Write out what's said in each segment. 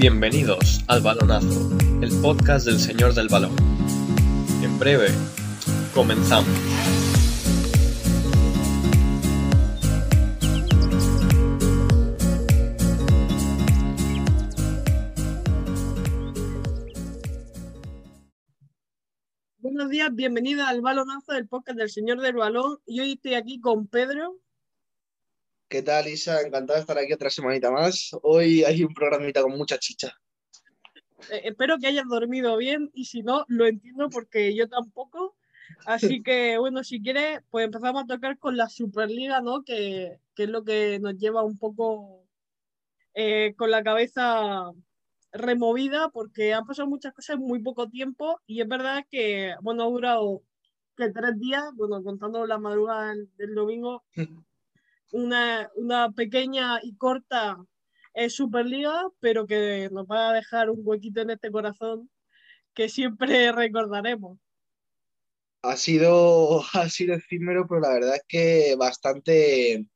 Bienvenidos al Balonazo, el podcast del Señor del Balón. En breve, comenzamos. Buenos días, bienvenida al balonazo del podcast del Señor del Balón. Y hoy estoy aquí con Pedro. ¿Qué tal, Isa? Encantado de estar aquí otra semanita más. Hoy hay un programita con mucha chicha. Eh, espero que hayas dormido bien y si no, lo entiendo porque yo tampoco. Así que, bueno, si quieres, pues empezamos a tocar con la Superliga, ¿no? Que, que es lo que nos lleva un poco eh, con la cabeza removida porque han pasado muchas cosas en muy poco tiempo y es verdad que, bueno, ha durado que tres días, bueno, contando la madrugada del, del domingo, una, una pequeña y corta eh, Superliga, pero que nos va a dejar un huequito en este corazón que siempre recordaremos. Ha sido, ha sido efímero, pero la verdad es que bastante,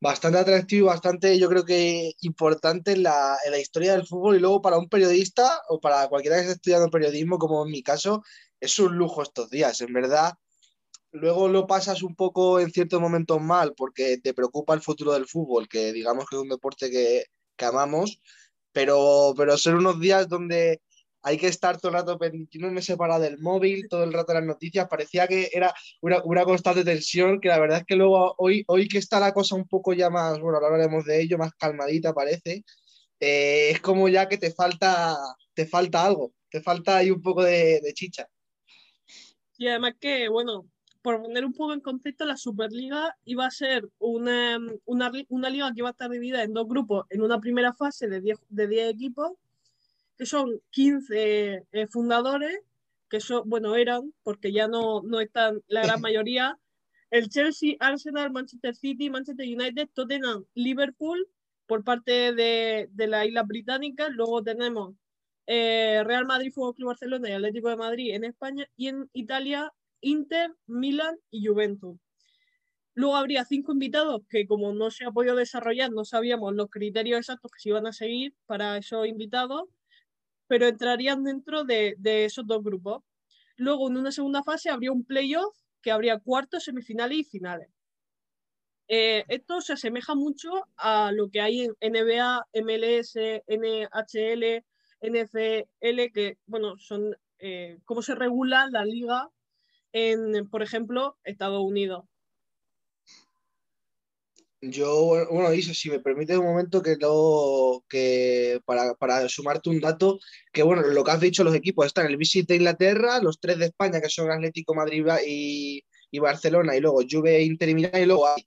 bastante atractivo y bastante, yo creo que importante en la, en la historia del fútbol. Y luego para un periodista o para cualquiera que esté estudiando periodismo, como en mi caso, es un lujo estos días. En verdad, luego lo pasas un poco en ciertos momentos mal porque te preocupa el futuro del fútbol, que digamos que es un deporte que, que amamos, pero, pero son unos días donde hay que estar todo el rato pendiente, no me separa del móvil, todo el rato las noticias, parecía que era una, una, constante tensión, que la verdad es que luego hoy, hoy que está la cosa un poco ya más, bueno, hablaremos de ello, más calmadita parece, eh, es como ya que te falta, te falta algo, te falta ahí un poco de, de chicha. Y además que, bueno, por poner un poco en contexto, la Superliga iba a ser una, una, una, liga que iba a estar dividida en dos grupos, en una primera fase de 10, de 10 equipos, que son 15 eh, fundadores, que son, bueno, eran, porque ya no, no están la gran mayoría, el Chelsea, Arsenal, Manchester City, Manchester United, Tottenham, Liverpool, por parte de, de la isla británica, luego tenemos eh, Real Madrid, Fútbol Club Barcelona y Atlético de Madrid en España, y en Italia Inter, Milan y Juventus. Luego habría cinco invitados que como no se ha podido desarrollar, no sabíamos los criterios exactos que se iban a seguir para esos invitados, pero entrarían dentro de, esos dos grupos. Luego en una segunda fase habría un playoff que habría cuartos, semifinales y finales. Eh, esto se asemeja mucho a lo que hay en NBA, MLS, NHL, NFL, que, bueno, son eh, cómo se regula la liga en, por ejemplo, Estados Unidos. Yo, bueno, Isa, si me permite un momento que lo que para, para, sumarte un dato, que bueno, lo que has dicho, los equipos están el Visit de Inglaterra, los tres de España, que son Atlético Madrid y, y Barcelona, y luego Juve, Inter y y luego hay,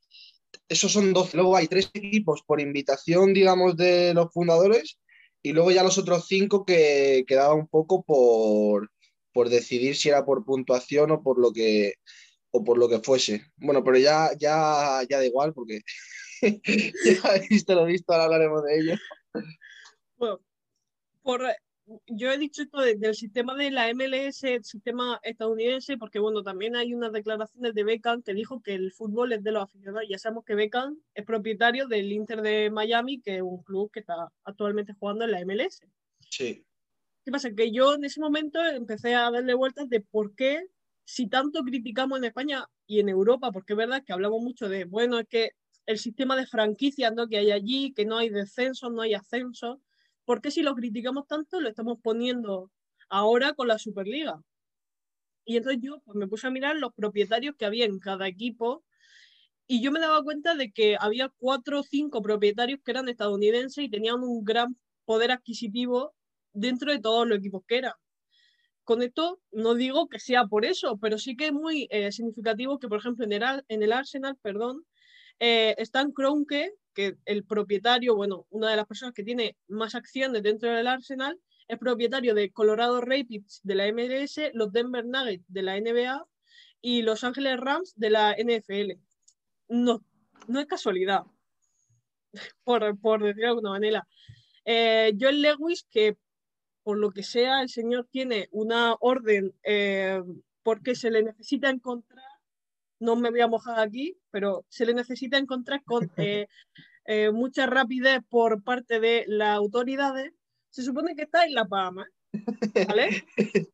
esos son 12, luego hay tres equipos por invitación, digamos, de los fundadores, y luego ya los otros cinco que quedaba un poco por, por decidir si era por puntuación o por lo que o por lo que fuese. Bueno, pero ya, ya, ya da igual porque ya visto lo visto, ahora hablaremos de ello. Bueno, por, yo he dicho esto de, del sistema de la MLS, el sistema estadounidense, porque bueno, también hay unas declaraciones de Beckham que dijo que el fútbol es de los aficionados. Ya sabemos que Beckham es propietario del Inter de Miami, que es un club que está actualmente jugando en la MLS. Sí. ¿Qué pasa? Que yo en ese momento empecé a darle vueltas de por qué, si tanto criticamos en España y en Europa, porque es verdad que hablamos mucho de, bueno, es que el sistema de franquicias ¿no? que hay allí, que no hay descenso, no hay ascenso, ¿por qué si lo criticamos tanto lo estamos poniendo ahora con la Superliga? Y entonces yo pues, me puse a mirar los propietarios que había en cada equipo y yo me daba cuenta de que había cuatro o cinco propietarios que eran estadounidenses y tenían un gran poder adquisitivo dentro de todos los equipos que eran. Con esto no digo que sea por eso, pero sí que es muy eh, significativo que, por ejemplo, en el, en el Arsenal, perdón, eh, Stan Kroenke, que el propietario, bueno, una de las personas que tiene más acciones dentro del Arsenal, es propietario de Colorado Rapids de la MLS, los Denver Nuggets de la NBA y Los Ángeles Rams de la NFL. No, no es casualidad, por, por decirlo de alguna manera. Eh, Joel Lewis, que por lo que sea, el Señor tiene una orden eh, porque se le necesita encontrar, no me voy a mojar aquí, pero se le necesita encontrar con eh, eh, mucha rapidez por parte de las autoridades, se supone que está en La Palma, ¿vale?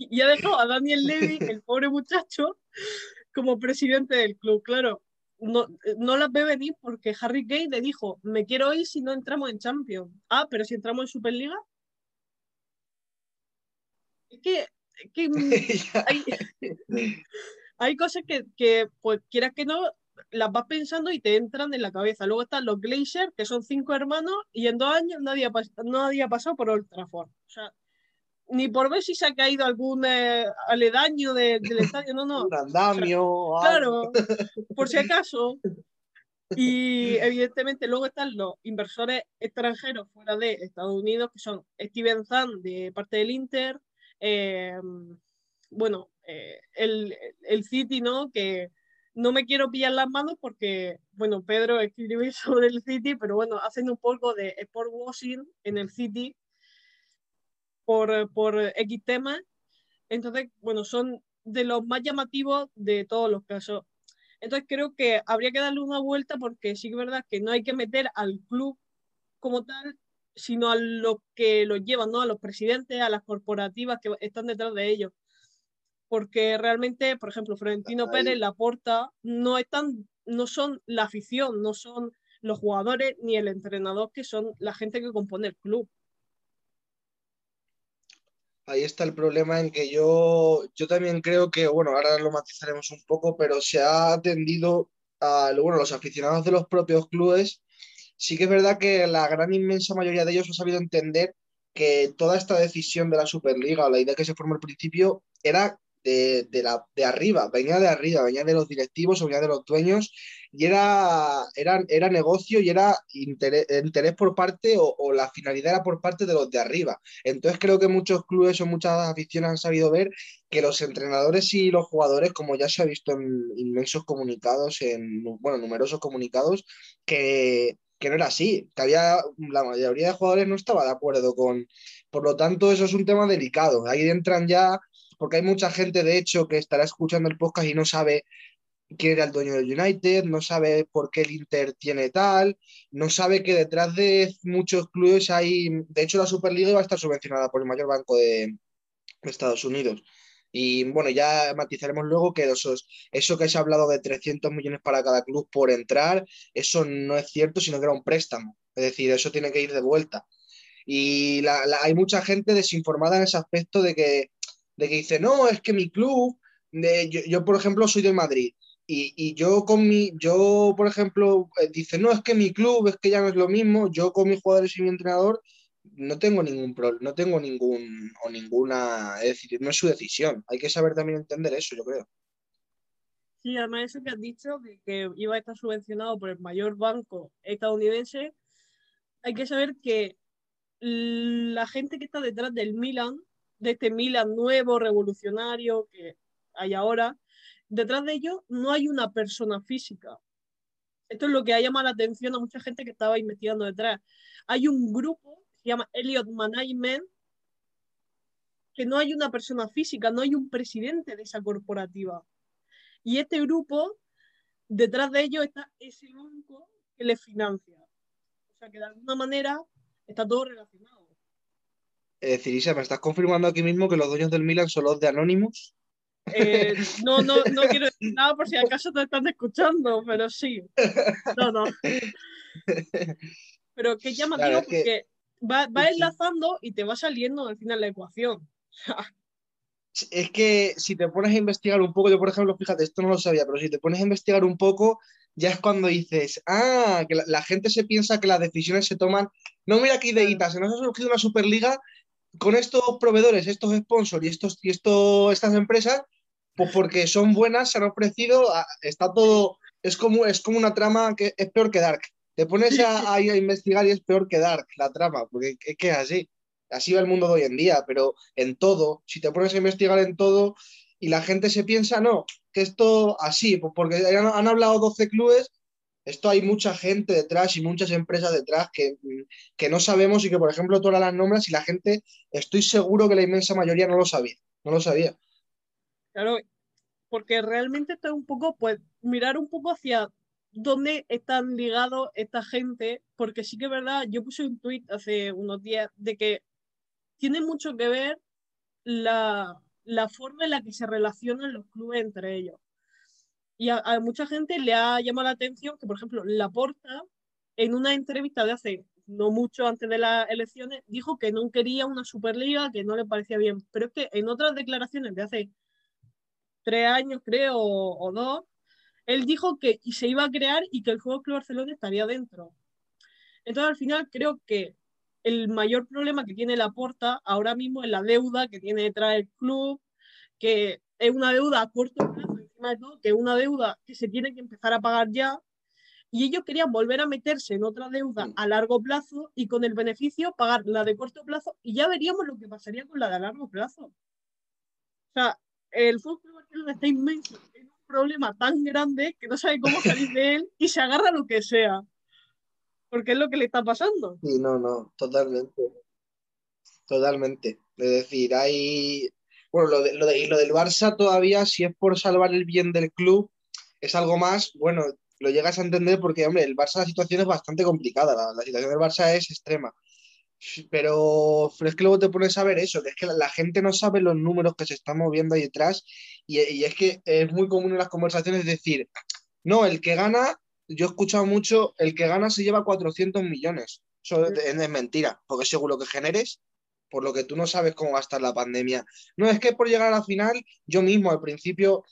Y ha dejado a Daniel Levy, el pobre muchacho, como presidente del club. Claro, no, no las ve venir porque Harry Kane le dijo, me quiero ir si no entramos en Champions. Ah, pero si entramos en Superliga. Es que, es que hay, hay, cosas que, que, pues quieras que no, las vas pensando y te entran en la cabeza. Luego están los Glacier, que son cinco hermanos, y en dos años nadie ha, nadie ha pasado por Old Trafford. O sea, ni por ver si se ha caído algún eh, aledaño del estadio, no, no. Un andamio. claro, por si acaso. Y evidentemente luego están los inversores extranjeros fuera de Estados Unidos, que son Steven Zahn de parte del Inter, eh, bueno, eh, el, el, City, ¿no? Que no me quiero pillar las manos porque, bueno, Pedro escribió sobre el City, pero bueno, hacen un poco de sport washing en el City por, por X temas. Entonces, bueno, son de los más llamativos de todos los casos. Entonces creo que habría que darle una vuelta porque sí que es verdad que no hay que meter al club como tal, sino a los que lo llevan, ¿no? A los presidentes, a las corporativas que están detrás de ellos. Porque realmente, por ejemplo, Florentino Pérez, Laporta, no están, no son la afición, no son los jugadores ni el entrenador, que son la gente que compone el club ahí está el problema en que yo, yo también creo que, bueno, ahora lo matizaremos un poco, pero se ha atendido a bueno, los aficionados de los propios clubes. Sí que es verdad que la gran inmensa mayoría de ellos ha sabido entender que toda esta decisión de la Superliga o la idea que se formó al principio era de, la, de arriba, venía de arriba, venía de los directivos, venía de los dueños y era, era, era negocio y era interés, interés por parte o, la finalidad era por parte de los de arriba. Entonces creo que muchos clubes o muchas aficiones han sabido ver que los entrenadores y los jugadores, como ya se ha visto en inmensos comunicados, en bueno, numerosos comunicados, que, que no era así, que había la mayoría de jugadores no estaba de acuerdo con. Por lo tanto, eso es un tema delicado. Ahí entran ya porque hay mucha gente, de hecho, que estará escuchando el podcast y no sabe quién era el dueño del United, no sabe por qué el Inter tiene tal, no sabe que detrás de muchos clubes hay, de hecho la Superliga va a estar subvencionada por el mayor banco de, Estados Unidos. Y bueno, ya matizaremos luego que eso que se ha hablado de 300 millones para cada club por entrar, eso no es cierto, sino que era un préstamo. Es decir, eso tiene que ir de vuelta. Y hay mucha gente desinformada en ese aspecto de que de que dice, no, es que mi club, de, yo, por ejemplo soy de Madrid, y, y, yo con mi, yo por ejemplo, eh, dice, no, es que mi club, es que ya no es lo mismo, yo con mis jugadores y mi entrenador no tengo ningún problema, no tengo ningún, o ninguna, es decir, no es su decisión, hay que saber también entender eso, yo creo. Sí, además eso que has dicho, que, iba a estar subvencionado por el mayor banco estadounidense, hay que saber que la gente que está detrás del Milan de este Milan nuevo, revolucionario que hay ahora, detrás de ello no hay una persona física. Esto es lo que ha llamado la atención a mucha gente que estaba investigando detrás. Hay un grupo, se llama Elliot Management, que no hay una persona física, no hay un presidente de esa corporativa. Y este grupo, detrás de ello está ese banco que le financia. O sea que de alguna manera está todo relacionado. Es decir, Isa, ¿me estás confirmando aquí mismo que los dueños del Milan son los de Anonymous? Eh, no, no, no quiero decir nada por si acaso te están escuchando, pero sí. No, no. Pero que llamativo porque va, va enlazando y te va saliendo al final la ecuación. es que si te pones a investigar un poco, yo por ejemplo, fíjate, esto no lo sabía, pero si te pones a investigar un poco, ya es cuando dices, ah, que la, gente se piensa que las decisiones se toman, no mira qué ideitas, se nos ha surgido una Superliga con estos proveedores, estos sponsors y, estos, y esto, estas empresas, pues porque son buenas, se han ofrecido, está todo, es como, es como una trama que es peor que Dark. Te pones a, a, investigar y es peor que Dark la trama, porque es que es así. Así va el mundo de hoy en día, pero en todo, si te pones a investigar en todo y la gente se piensa, no, que esto así, porque han, han hablado 12 clubes esto hay mucha gente detrás y muchas empresas detrás que, que no sabemos y que, por ejemplo, todas las nombras y la gente, estoy seguro que la inmensa mayoría no lo sabía, no lo sabía. Claro, porque realmente está un poco, pues, mirar un poco hacia dónde están ligados esta gente, porque sí que es verdad, yo puse un tweet hace unos días de que tiene mucho que ver la, la forma en la que se relacionan los clubes entre ellos. Y a, mucha gente le ha llamado la atención que, por ejemplo, Laporta, en una entrevista de hace no mucho antes de las elecciones, dijo que no quería una Superliga, que no le parecía bien. Pero es que en otras declaraciones de hace tres años, creo, o, dos, él dijo que se iba a crear y que el Juego Club Barcelona estaría dentro. Entonces, al final, creo que el mayor problema que tiene la Porta ahora mismo es la deuda que tiene detrás el club, que es una deuda a corto plazo que es una deuda que se tiene que empezar a pagar ya, y ellos querían volver a meterse en otra deuda a largo plazo y con el beneficio pagar la de corto plazo y ya veríamos lo que pasaría con la de largo plazo. O sea, el fútbol está inmenso, problema tan grande que no sabe cómo salir de él y se agarra lo que sea. Porque es lo que le está pasando. Sí, no, no, totalmente. Totalmente. Es decir, hay, bueno, lo, de, lo, de, lo del Barça todavía, si es por salvar el bien del club, es algo más, bueno, lo llegas a entender porque, hombre, el Barça la situación es bastante complicada, la, situación del Barça es extrema. Pero, es que luego te pones a ver eso, que es que la, gente no sabe los números que se están moviendo ahí detrás y, y, es que es muy común en las conversaciones decir, no, el que gana, yo he escuchado mucho, el que gana se lleva 400 millones. Eso es, es mentira, porque según lo que generes, por lo que tú no sabes cómo va a estar la pandemia. No, es que por llegar a la final, yo mismo al principio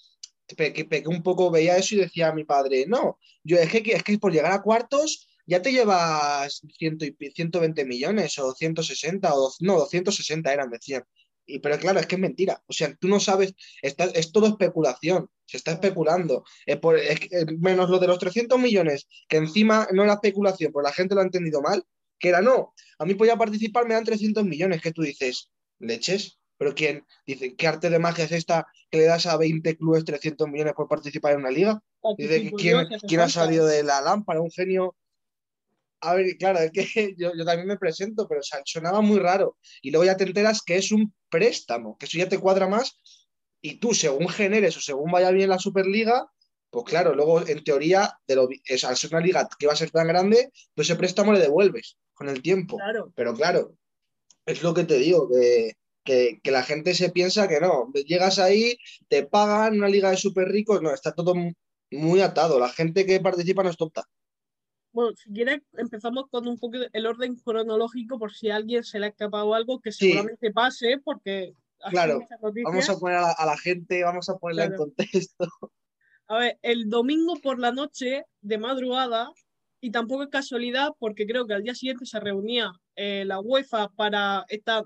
pequé, un poco, veía eso y decía a mi padre, no, yo es que, es que por llegar a cuartos ya te llevas ciento y, 120 millones o 160 o no, 260 eran, decían. Y, pero claro, es que es mentira. O sea, tú no sabes, está, es todo especulación, se está especulando. Es por, menos lo de los 300 millones, que encima no era especulación, pues la gente lo ha entendido mal, que era no, a mí podía participar, me dan 300 millones, que tú dices, leches, pero ¿quién? Dice, ¿qué arte de magia es esta que le das a 20 clubes 300 millones por participar en una liga? Dice, ¿quién, ¿quién ha salido de la lámpara? Un genio. A ver, claro, es que yo, yo, también me presento, pero sonaba muy raro. Y luego ya te enteras que es un préstamo, que eso ya te cuadra más. Y tú, según generes o según vaya bien la Superliga, pues claro, luego en teoría, de lo, es, al ser una liga que va a ser tan grande, pues ese préstamo le devuelves con el tiempo. Pero claro, es lo que te digo, que, la gente se piensa que no. Llegas ahí, te pagan una liga de súper ricos, no, está todo muy atado. La gente que participa no es tonta. Bueno, si quieres, empezamos con un poco el orden cronológico por si a alguien se le ha escapado algo que seguramente pase, porque. Claro, vamos a poner a la, gente, vamos a ponerla en contexto. A ver, el domingo por la noche, de madrugada, y tampoco es casualidad porque creo que al día siguiente se reunía eh, la UEFA para esta,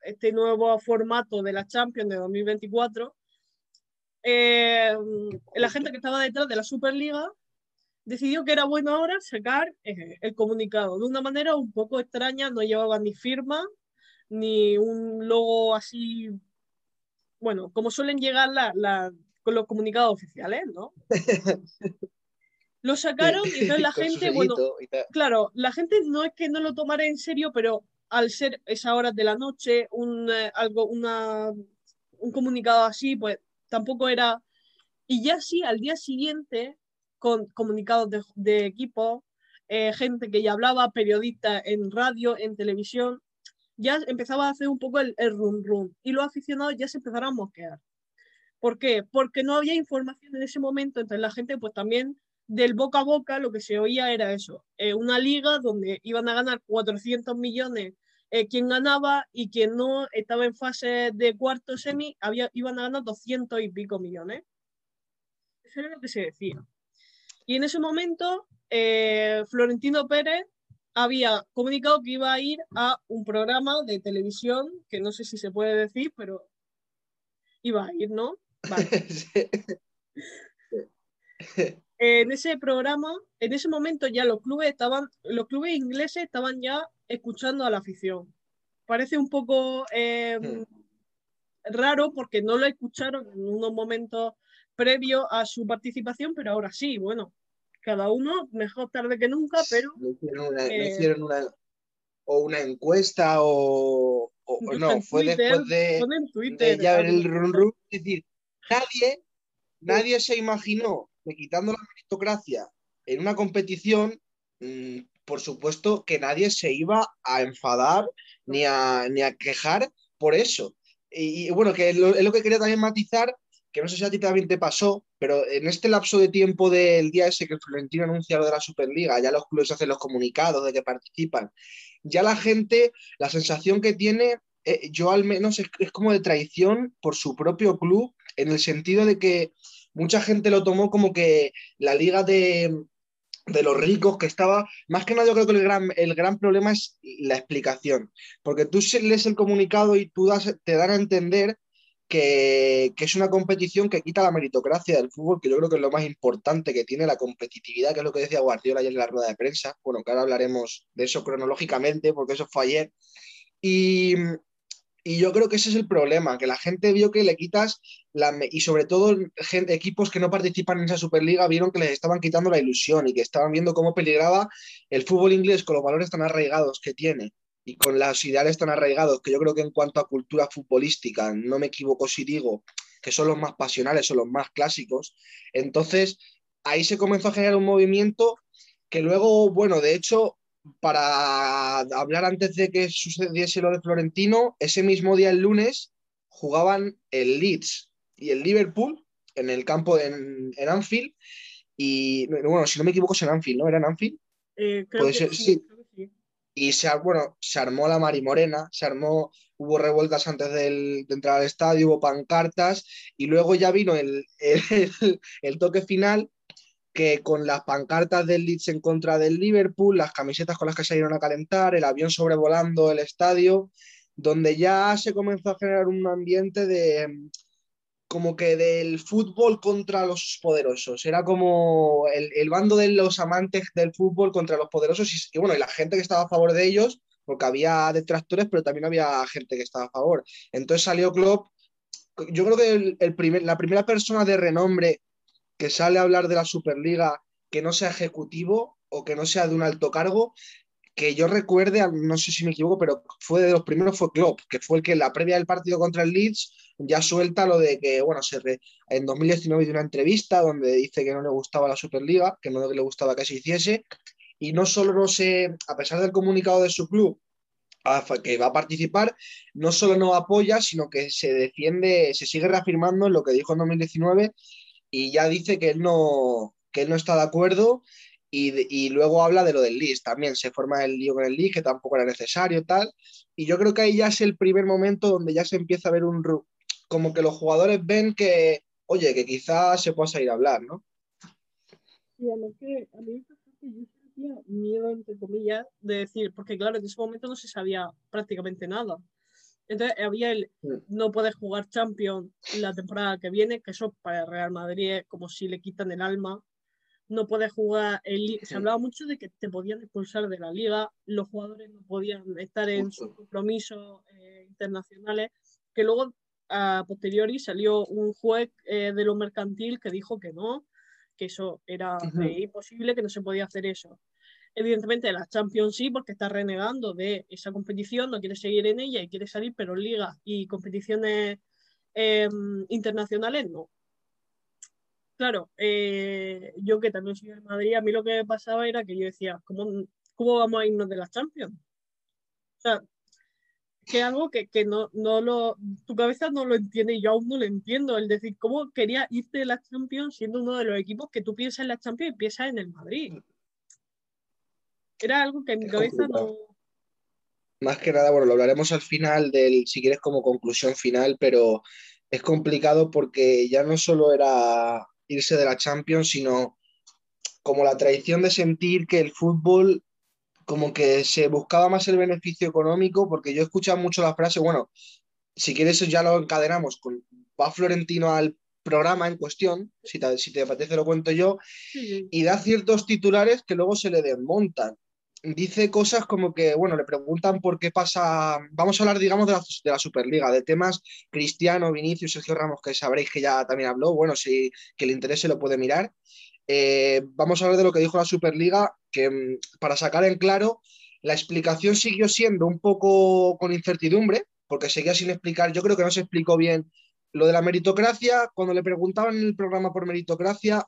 este nuevo formato de la Champions de 2024. Eh, la gente que estaba detrás de la Superliga decidió que era bueno ahora sacar eh, el comunicado de una manera un poco extraña, no llevaba ni firma ni un logo así, bueno, como suelen llegar la, con los comunicados oficiales, ¿no? Lo sacaron y entonces la gente, bueno, claro, la gente no es que no lo tomara en serio, pero al ser esa hora de la noche, un, eh, algo, una, un comunicado así, pues tampoco era... Y ya sí, al día siguiente, con comunicados de, equipo, eh, gente que ya hablaba, periodistas en radio, en televisión, ya empezaba a hacer un poco el, el rum rum y los aficionados ya se empezaron a mosquear. ¿Por qué? Porque no había información en ese momento, entonces la gente pues también del boca a boca lo que se oía era eso, eh, una liga donde iban a ganar 400 millones eh, quien ganaba y quien no estaba en fase de cuarto semi había, iban a ganar 200 y pico millones. Eso era lo que se decía. Y en ese momento eh, Florentino Pérez había comunicado que iba a ir a un programa de televisión, que no sé si se puede decir, pero iba a ir, ¿no? Vale. en ese programa, en ese momento ya los clubes estaban, los clubes ingleses estaban ya escuchando a la afición. Parece un poco em, hmm. raro porque no lo escucharon en unos momentos previos a su participación, pero ahora sí, bueno, cada uno mejor tarde que nunca, pero... No hicieron una, eh, o una encuesta o, no, fue después de, de ya ver el run run, es decir, nadie, nadie se imaginó quitando la meritocracia en una competición, mm, por supuesto que nadie se iba a enfadar ni a, ni a quejar por eso. Y, bueno, que es lo que quería también matizar, que no sé si a ti también te pasó, pero en este lapso de tiempo del día ese que Florentino anuncia lo de la Superliga, ya los clubes hacen los comunicados de que participan, ya la gente, la sensación que tiene, eh, yo al menos es, como de traición por su propio club, en el sentido de que mucha gente lo tomó como que la liga de, de los ricos que estaba, más que nada yo creo que el gran, el gran problema es la explicación, porque tú lees el comunicado y tú te dan a entender que, que, es una competición que quita la meritocracia del fútbol, que yo creo que es lo más importante que tiene la competitividad, que es lo que decía Guardiola ayer en la rueda de prensa, bueno, que ahora hablaremos de eso cronológicamente, porque eso fue ayer, y, y yo creo que ese es el problema, que la gente vio que le quitas, la, y sobre todo gente, equipos que no participan en esa Superliga vieron que les estaban quitando la ilusión y que estaban viendo cómo peligraba el fútbol inglés con los valores tan arraigados que tiene y con los ideales tan arraigados, que yo creo que en cuanto a cultura futbolística, no me equivoco si digo que son los más pasionales, son los más clásicos, entonces ahí se comenzó a generar un movimiento que luego, bueno, de hecho, para hablar antes de que sucediese lo de Florentino, ese mismo día, el lunes, jugaban el Leeds y el Liverpool en el campo en, en Anfield. Y bueno, si no me equivoco, es en Anfield, ¿no? ¿Era en Anfield? Eh, creo que ser, sí, sí. Y se, bueno, se armó la marimorena, se armó, hubo revueltas antes del, de entrar al estadio, hubo pancartas, y luego ya vino el, el, el toque final que con las pancartas del Leeds en contra del Liverpool, las camisetas con las que se iban a calentar, el avión sobrevolando el estadio, donde ya se comenzó a generar un ambiente de como que del fútbol contra los poderosos. Era como el, el bando de los amantes del fútbol contra los poderosos y, y, bueno, y la gente que estaba a favor de ellos, porque había detractores, pero también había gente que estaba a favor. Entonces salió Klopp. Yo creo que el, el primer, la primera persona de renombre que sale a hablar de la Superliga que no sea ejecutivo o que no sea de un alto cargo, que yo recuerde, no sé si me equivoco, pero fue de los primeros fue Klopp, que fue el que en la previa del partido contra el Leeds ya suelta lo de que, bueno, se re, en 2019 dio una entrevista donde dice que no le gustaba la Superliga, que no le gustaba que se hiciese, y no solo no se, a pesar del comunicado de su club, que va a participar, no solo no apoya, sino que se defiende, se sigue reafirmando en lo que dijo en 2019 y ya dice que él no, que él no está de acuerdo y, y, luego habla de lo del Leeds también, se forma el lío con el Leeds que tampoco era necesario tal y yo creo que ahí ya es el primer momento donde ya se empieza a ver un como que los jugadores ven que oye, que quizás se pueda ir a hablar, ¿no? Sí, a lo que a mí yo sentía miedo, entre comillas, de decir, porque claro, en ese momento no se sabía prácticamente nada. Entonces había el no poder jugar Champions la temporada que viene, que eso para el Real Madrid es como si le quitan el alma. No puedes jugar el Se hablaba mucho de que te podían expulsar de la liga, los jugadores no podían estar en sus compromisos eh, internacionales, que luego a posteriori salió un juez eh, de lo mercantil que dijo que no, que eso era eh, imposible, que no se podía hacer eso. Evidentemente la Champions sí, porque está renegando de esa competición, no quiere seguir en ella y quiere salir, pero ligas y competiciones eh, internacionales no. Claro, eh, yo que también soy de Madrid, a mí lo que me pasaba era que yo decía, ¿cómo, cómo vamos a irnos de la Champions? O sea, que algo que, que no, no lo, tu cabeza no lo entiende y yo aún no lo entiendo. El decir, ¿cómo quería irte de la Champions siendo uno de los equipos que tú piensas en la Champions y piensas en el Madrid? Era algo que en mi cabeza no. Más que nada, bueno, lo hablaremos al final del, si quieres, como conclusión final, pero es complicado porque ya no solo era irse de la Champions, sino como la tradición de sentir que el fútbol como que se buscaba más el beneficio económico, porque yo he escuchado mucho la frase, bueno, si quieres ya lo encadenamos con va Florentino al programa en cuestión, si te, si te apetece lo cuento yo, Sí. y da ciertos titulares que luego se le desmontan. Dice cosas como que, bueno, le preguntan por qué pasa, vamos a hablar, digamos, de la, de la Superliga, de temas Cristiano, Vinicius, Sergio Ramos, que sabréis que ya también habló, bueno, si que le interese lo puede mirar. Eh, vamos a hablar de lo que dijo la Superliga, que mm, para sacar en claro, la explicación siguió siendo un poco con incertidumbre, porque seguía sin explicar, yo creo que no se explicó bien lo de la meritocracia, cuando le preguntaban en el programa por meritocracia,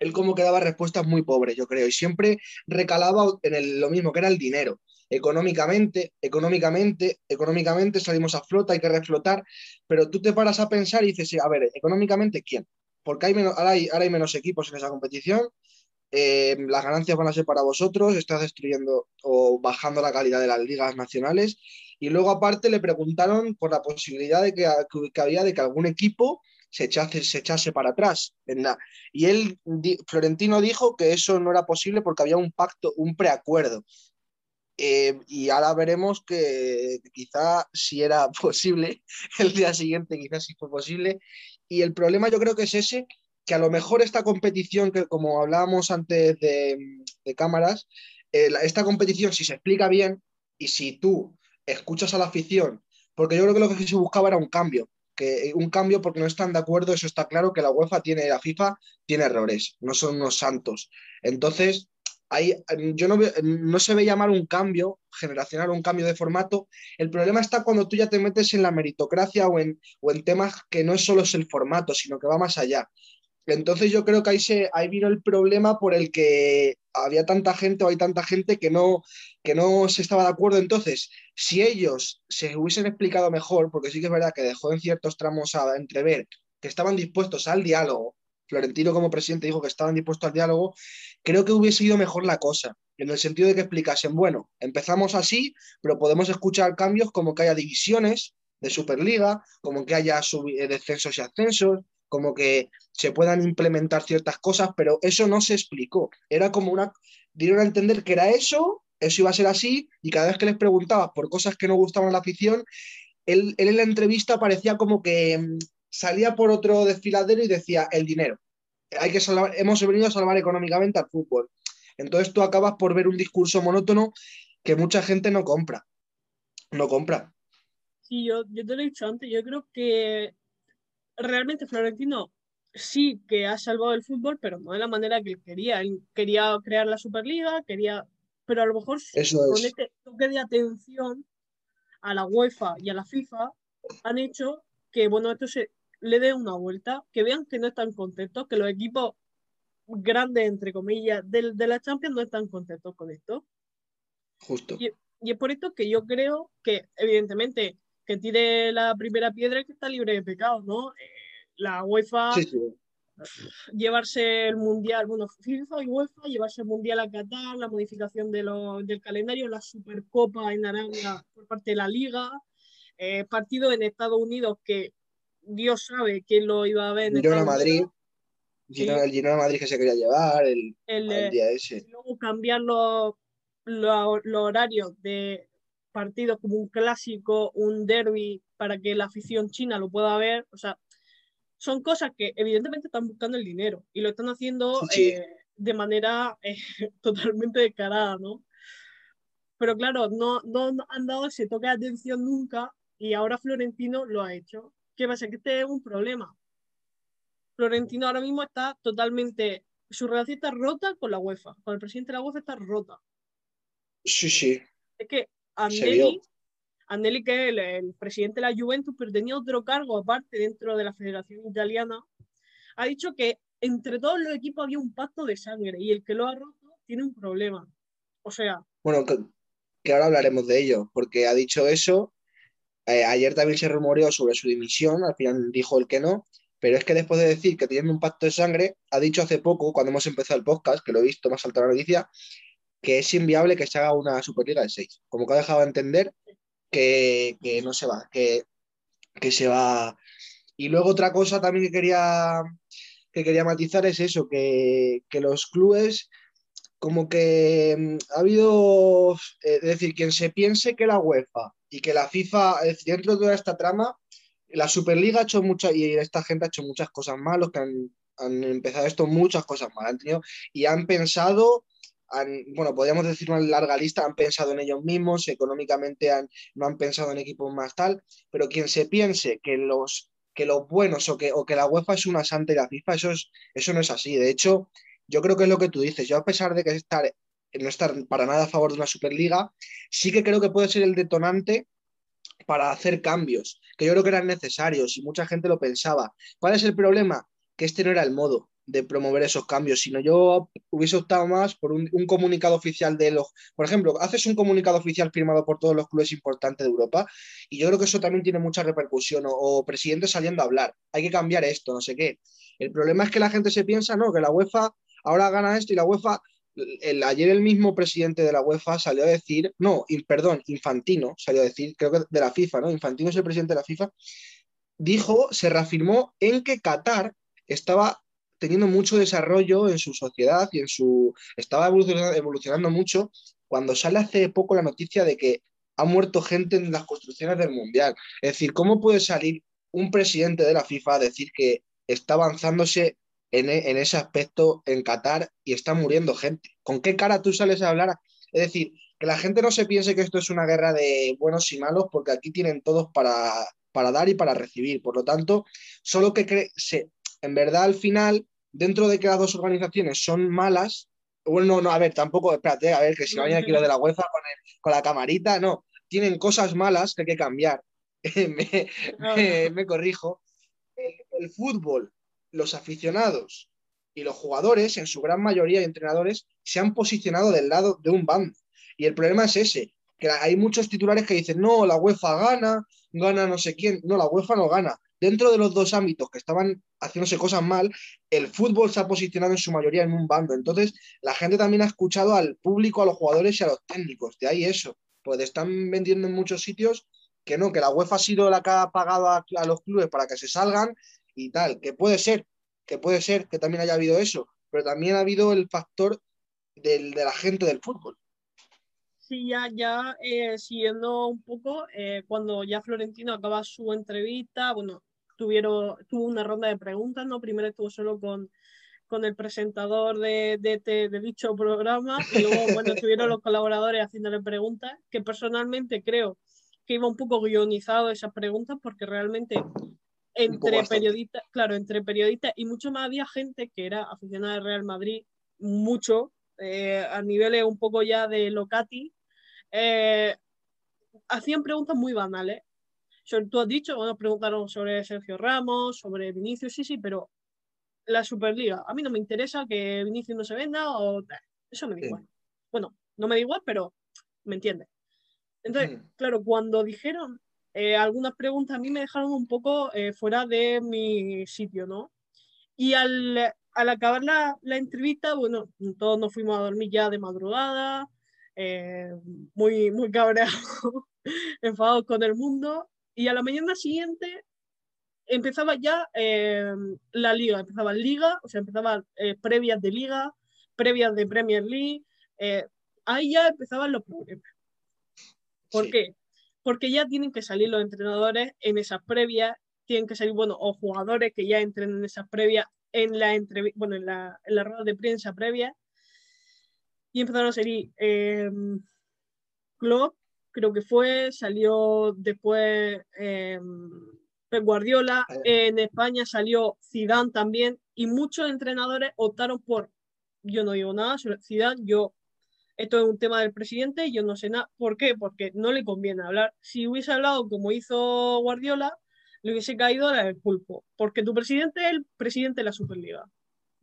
él como que daba respuestas muy pobres, yo creo, y siempre recalaba en lo mismo, que era el dinero. Económicamente, económicamente, económicamente salimos a flota, hay que reflotar, pero tú te paras a pensar y dices, a ver, económicamente, ¿quién? Porque hay menos, ahora, hay, ahora hay menos equipos en esa competición, eh, las ganancias van a ser para vosotros, estás destruyendo o bajando la calidad de las ligas nacionales. Y luego aparte le preguntaron por la posibilidad de que, que había de que algún equipo se echase, se echase para atrás. Y él, Florentino dijo que eso no era posible porque había un pacto, un preacuerdo. Eh, y ahora veremos que quizá si era posible, el día siguiente quizás sí fue posible. Y el problema yo creo que es ese, que a lo mejor esta competición, que como hablábamos antes de, cámaras, eh, esta competición si se explica bien y si tú escuchas a la afición, porque yo creo que lo que se buscaba era un cambio, un cambio porque no están de acuerdo, eso está claro, que la UEFA tiene, la FIFA tiene errores, no son unos santos. Entonces, hay, yo no, no se ve llamar un cambio generacional, un cambio de formato. El problema está cuando tú ya te metes en la meritocracia o en, o en temas que no solo es el formato, sino que va más allá. Entonces yo creo que ahí, se, ahí vino el problema por el que había tanta gente o hay tanta gente que no, que no se estaba de acuerdo. Entonces, si ellos se hubiesen explicado mejor, porque sí que es verdad que dejó en ciertos tramos a entrever que estaban dispuestos al diálogo, Florentino como presidente dijo que estaban dispuestos al diálogo, creo que hubiese ido mejor la cosa, en el sentido de que explicasen, bueno, empezamos así, pero podemos escuchar cambios como que haya divisiones de Superliga, como que haya eh, descensos y ascensos, como que se puedan implementar ciertas cosas, pero eso no se explicó. Era como una, dieron a entender que era eso, eso iba a ser así, y cada vez que les preguntaba por cosas que no gustaban a la afición, él, en la entrevista parecía como que mm, salía por otro desfiladero y decía el dinero. Hay que salvar, hemos venido a salvar económicamente al fútbol. Entonces tú acabas por ver un discurso monótono que mucha gente no compra. No compra. Sí, yo, yo te lo he dicho antes, yo creo que realmente Florentino sí que ha salvado el fútbol, pero no de la manera que él quería. Él quería crear la Superliga, quería, pero a lo mejor con este toque de atención a la UEFA y a la FIFA han hecho que bueno esto se le dé una vuelta, que vean que no están contentos, que los equipos grandes entre comillas de, de la Champions no están contentos con esto. Justo. Y, y es por esto que yo creo que evidentemente que tire la primera piedra que está libre de pecados, ¿no? Eh, la UEFA llevarse el mundial, bueno, FIFA y UEFA llevarse el mundial a Qatar, la modificación de lo, del calendario, la Supercopa en Arabia por parte de la Liga, eh, partido en Estados Unidos que Dios sabe quién lo iba a ver. En Girona Madrid. El Girona Madrid que se quería llevar el, el, día ese. Luego cambiar los, los horarios de partidos como un clásico, un derby, para que la afición china lo pueda ver. O sea, son cosas que evidentemente están buscando el dinero y lo están haciendo eh, de manera eh, totalmente descarada, ¿no? Pero claro, no, no han dado ese toque de atención nunca y ahora Florentino lo ha hecho. ¿Qué pasa? Que este es un problema. Florentino ahora mismo está totalmente, su relación está rota con la UEFA, con el presidente de la UEFA está rota. Sí, sí. Es que Anelli, que es el, presidente de la Juventus, pero tenía otro cargo aparte dentro de la Federación Italiana, ha dicho que entre todos los equipos había un pacto de sangre y el que lo ha roto tiene un problema. O sea... Bueno, que, ahora hablaremos de ello, porque ha dicho eso. Eh, ayer también se rumoreó sobre su dimisión, al final dijo el que no, pero es que después de decir que tiene un pacto de sangre, ha dicho hace poco, cuando hemos empezado el podcast, que lo he visto más alta la noticia, que es inviable que se haga una Superliga de 6. Como que ha dejado de entender que, no se va, que, que, se va. Y luego otra cosa también que quería, que quería matizar es eso, que, los clubes, como que mm, ha habido, eh, es decir, quien se piense que la UEFA y que la FIFA, dentro de toda esta trama, la Superliga ha hecho muchas, y esta gente ha hecho muchas cosas malas, que han, han empezado esto, muchas cosas malas, han tenido, y han pensado bueno, podríamos decir una larga lista, han pensado en ellos mismos, económicamente han, no han pensado en equipos más tal, pero quien se piense que los, que los buenos o que, o que la UEFA es una santa y la FIFA, eso, es, eso no es así. De hecho, yo creo que es lo que tú dices. Yo, a pesar de que estar, no estar para nada a favor de una Superliga, sí que creo que puede ser el detonante para hacer cambios, que yo creo que eran necesarios y mucha gente lo pensaba. ¿Cuál es el problema? Que este no era el modo de promover esos cambios, sino yo hubiese optado más por un, comunicado oficial de los, por ejemplo, haces un comunicado oficial firmado por todos los clubes importantes de Europa y yo creo que eso también tiene mucha repercusión, o, o presidente saliendo a hablar, hay que cambiar esto, no sé qué. El problema es que la gente se piensa, no, que la UEFA ahora gana esto y la UEFA el, ayer el mismo presidente de la UEFA salió a decir, no, perdón, Infantino salió a decir, creo que de la FIFA, ¿no? Infantino es el presidente de la FIFA, dijo, se reafirmó en que Qatar estaba teniendo mucho desarrollo en su sociedad y en su... estaba evolucionando, mucho cuando sale hace poco la noticia de que ha muerto gente en las construcciones del Mundial. Es decir, ¿cómo puede salir un presidente de la FIFA a decir que está avanzándose en, ese aspecto en Qatar y está muriendo gente. ¿Con qué cara tú sales a hablar? Es decir, que la gente no se piense que esto es una guerra de buenos y malos, porque aquí tienen todos para, para dar y para recibir. Por lo tanto, solo que se, en verdad al final, dentro de que las dos organizaciones son malas, bueno, no, a ver, tampoco, espérate, a ver, que si no vayan aquí lo de la UEFA con, con la camarita, no, tienen cosas malas que hay que cambiar. me, me, corrijo. el fútbol los aficionados y los jugadores, en su gran mayoría de entrenadores, se han posicionado del lado de un bando. Y el problema es ese, que hay muchos titulares que dicen, no, la UEFA gana, gana no sé quién. No, la UEFA no gana. Dentro de los dos ámbitos que estaban haciéndose cosas mal, el fútbol se ha posicionado en su mayoría en un bando. Entonces, la gente también ha escuchado al público, a los jugadores y a los técnicos. De ahí eso. Pues están vendiendo en muchos sitios que no, que la UEFA ha sido la que ha pagado a los clubes para que se salgan y tal, que puede ser, que puede ser que también haya habido eso, pero también ha habido el factor del, de la gente del fútbol. Sí, ya, ya eh, siguiendo un poco, eh, cuando ya Florentino acaba su entrevista, bueno, tuvieron, tuvo una ronda de preguntas, ¿no? Primero estuvo solo con, con el presentador de, de, de, dicho programa y luego, bueno, estuvieron los colaboradores haciéndole preguntas, que personalmente creo que iba un poco guionizado esas preguntas porque realmente entre periodistas, claro, entre periodistas y mucho más había gente que era aficionada al Real Madrid, mucho, eh, a niveles un poco ya de Locati, eh, hacían preguntas muy banales. Tú has dicho, bueno, preguntaron sobre Sergio Ramos, sobre Vinicius, sí, sí, pero la Superliga, a mí no me interesa que Vinicius no se venda o eso me da igual. Bueno, no me da igual, pero me entiende. Entonces, mm. claro, cuando dijeron eh, algunas preguntas a mí me dejaron un poco eh, fuera de mi sitio, ¿no? Y al, al acabar la, la, entrevista, bueno, todos nos fuimos a dormir ya de madrugada, eh, muy, muy cabreados, enfadados con el mundo, y a la mañana siguiente empezaba ya la liga, empezaba liga, o sea, empezaba previas de liga, previas de Premier League, ahí ya empezaban los problemas. ¿Por qué? porque ya tienen que salir los entrenadores en esas previas, tienen que salir, bueno, o jugadores que ya entren en esas previas, en la, bueno, en la, en la rueda de prensa previa, y empezaron a salir eh, Klopp, creo que fue, salió después eh, Pep Guardiola, en España salió Zidane también, y muchos entrenadores optaron por, yo no digo nada sobre Zidane, yo esto es un tema del presidente yo no sé nada. ¿Por qué? Porque no le conviene hablar. Si hubiese hablado como hizo Guardiola, le hubiese caído el pulpo. Porque tu presidente es el presidente de la Superliga.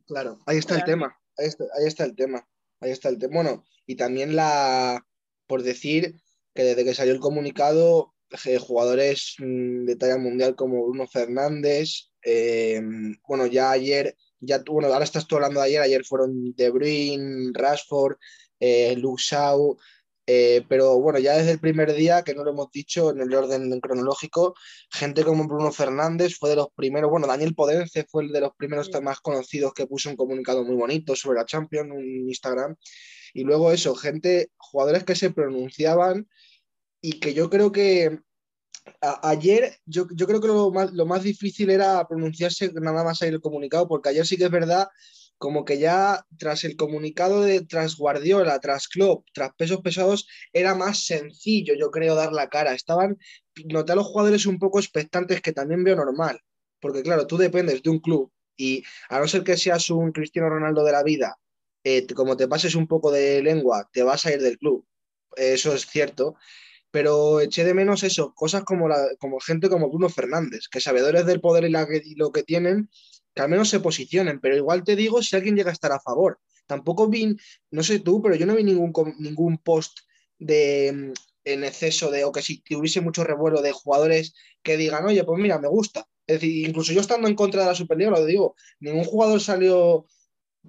Claro, ahí está el tema. Ahí está, el tema. Ahí está el tema. Bueno, y también la, por decir que desde que salió el comunicado, eh, jugadores mm, de talla mundial como Bruno Fernández, eh, bueno, ya ayer, ya, bueno, ahora estás tú hablando de ayer, ayer fueron De Bruyne, Rashford, eh, Luxau, eh, pero bueno, ya desde el primer día, que no lo hemos dicho en el orden cronológico, gente como Bruno Fernández fue de los primeros, bueno, Daniel Podence fue el de los primeros más conocidos que puso un comunicado muy bonito sobre la Champions, un Instagram, y luego eso, gente, jugadores que se pronunciaban y que yo creo que ayer, yo, yo, creo que lo más, lo más difícil era pronunciarse nada más ahí el comunicado, porque ayer sí que es verdad como que ya tras el comunicado de tras Guardiola, tras Klopp, tras pesos pesados, era más sencillo, yo creo, dar la cara. Estaban, noté a los jugadores un poco expectantes, que también veo normal, porque claro, tú dependes de un club y a no ser que seas un Cristiano Ronaldo de la vida, eh, como te pases un poco de lengua, te vas a ir del club. Eso es cierto. Pero eché de menos eso, cosas como, la, como gente como Bruno Fernández, que sabedores del poder y, la, lo que tienen, que al menos se posicionen, pero igual te digo si alguien llega a estar a favor. Tampoco vi, no sé tú, pero yo no vi ningún, ningún post de mm, en exceso de, o que si hubiese mucho revuelo de jugadores que digan, oye, pues mira, me gusta. Es decir, incluso yo estando en contra de la Superliga, lo digo, ningún jugador salió,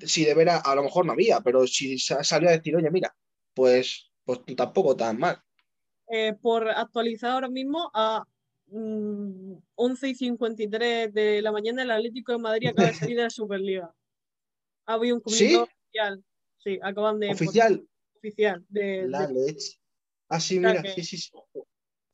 si de veras, a lo mejor no había, pero si salió a decir, oye, mira, pues, pues tampoco tan mal. Eh, por actualizar ahora mismo a 11 mm, y 53 de la mañana el Atlético de Madrid acaba de salir de la Superliga. Ha habido un comunicado oficial. Sí, acaban de. Oficial. Oficial. De, la leche. Ah, sí, mira, sí, sí, sí.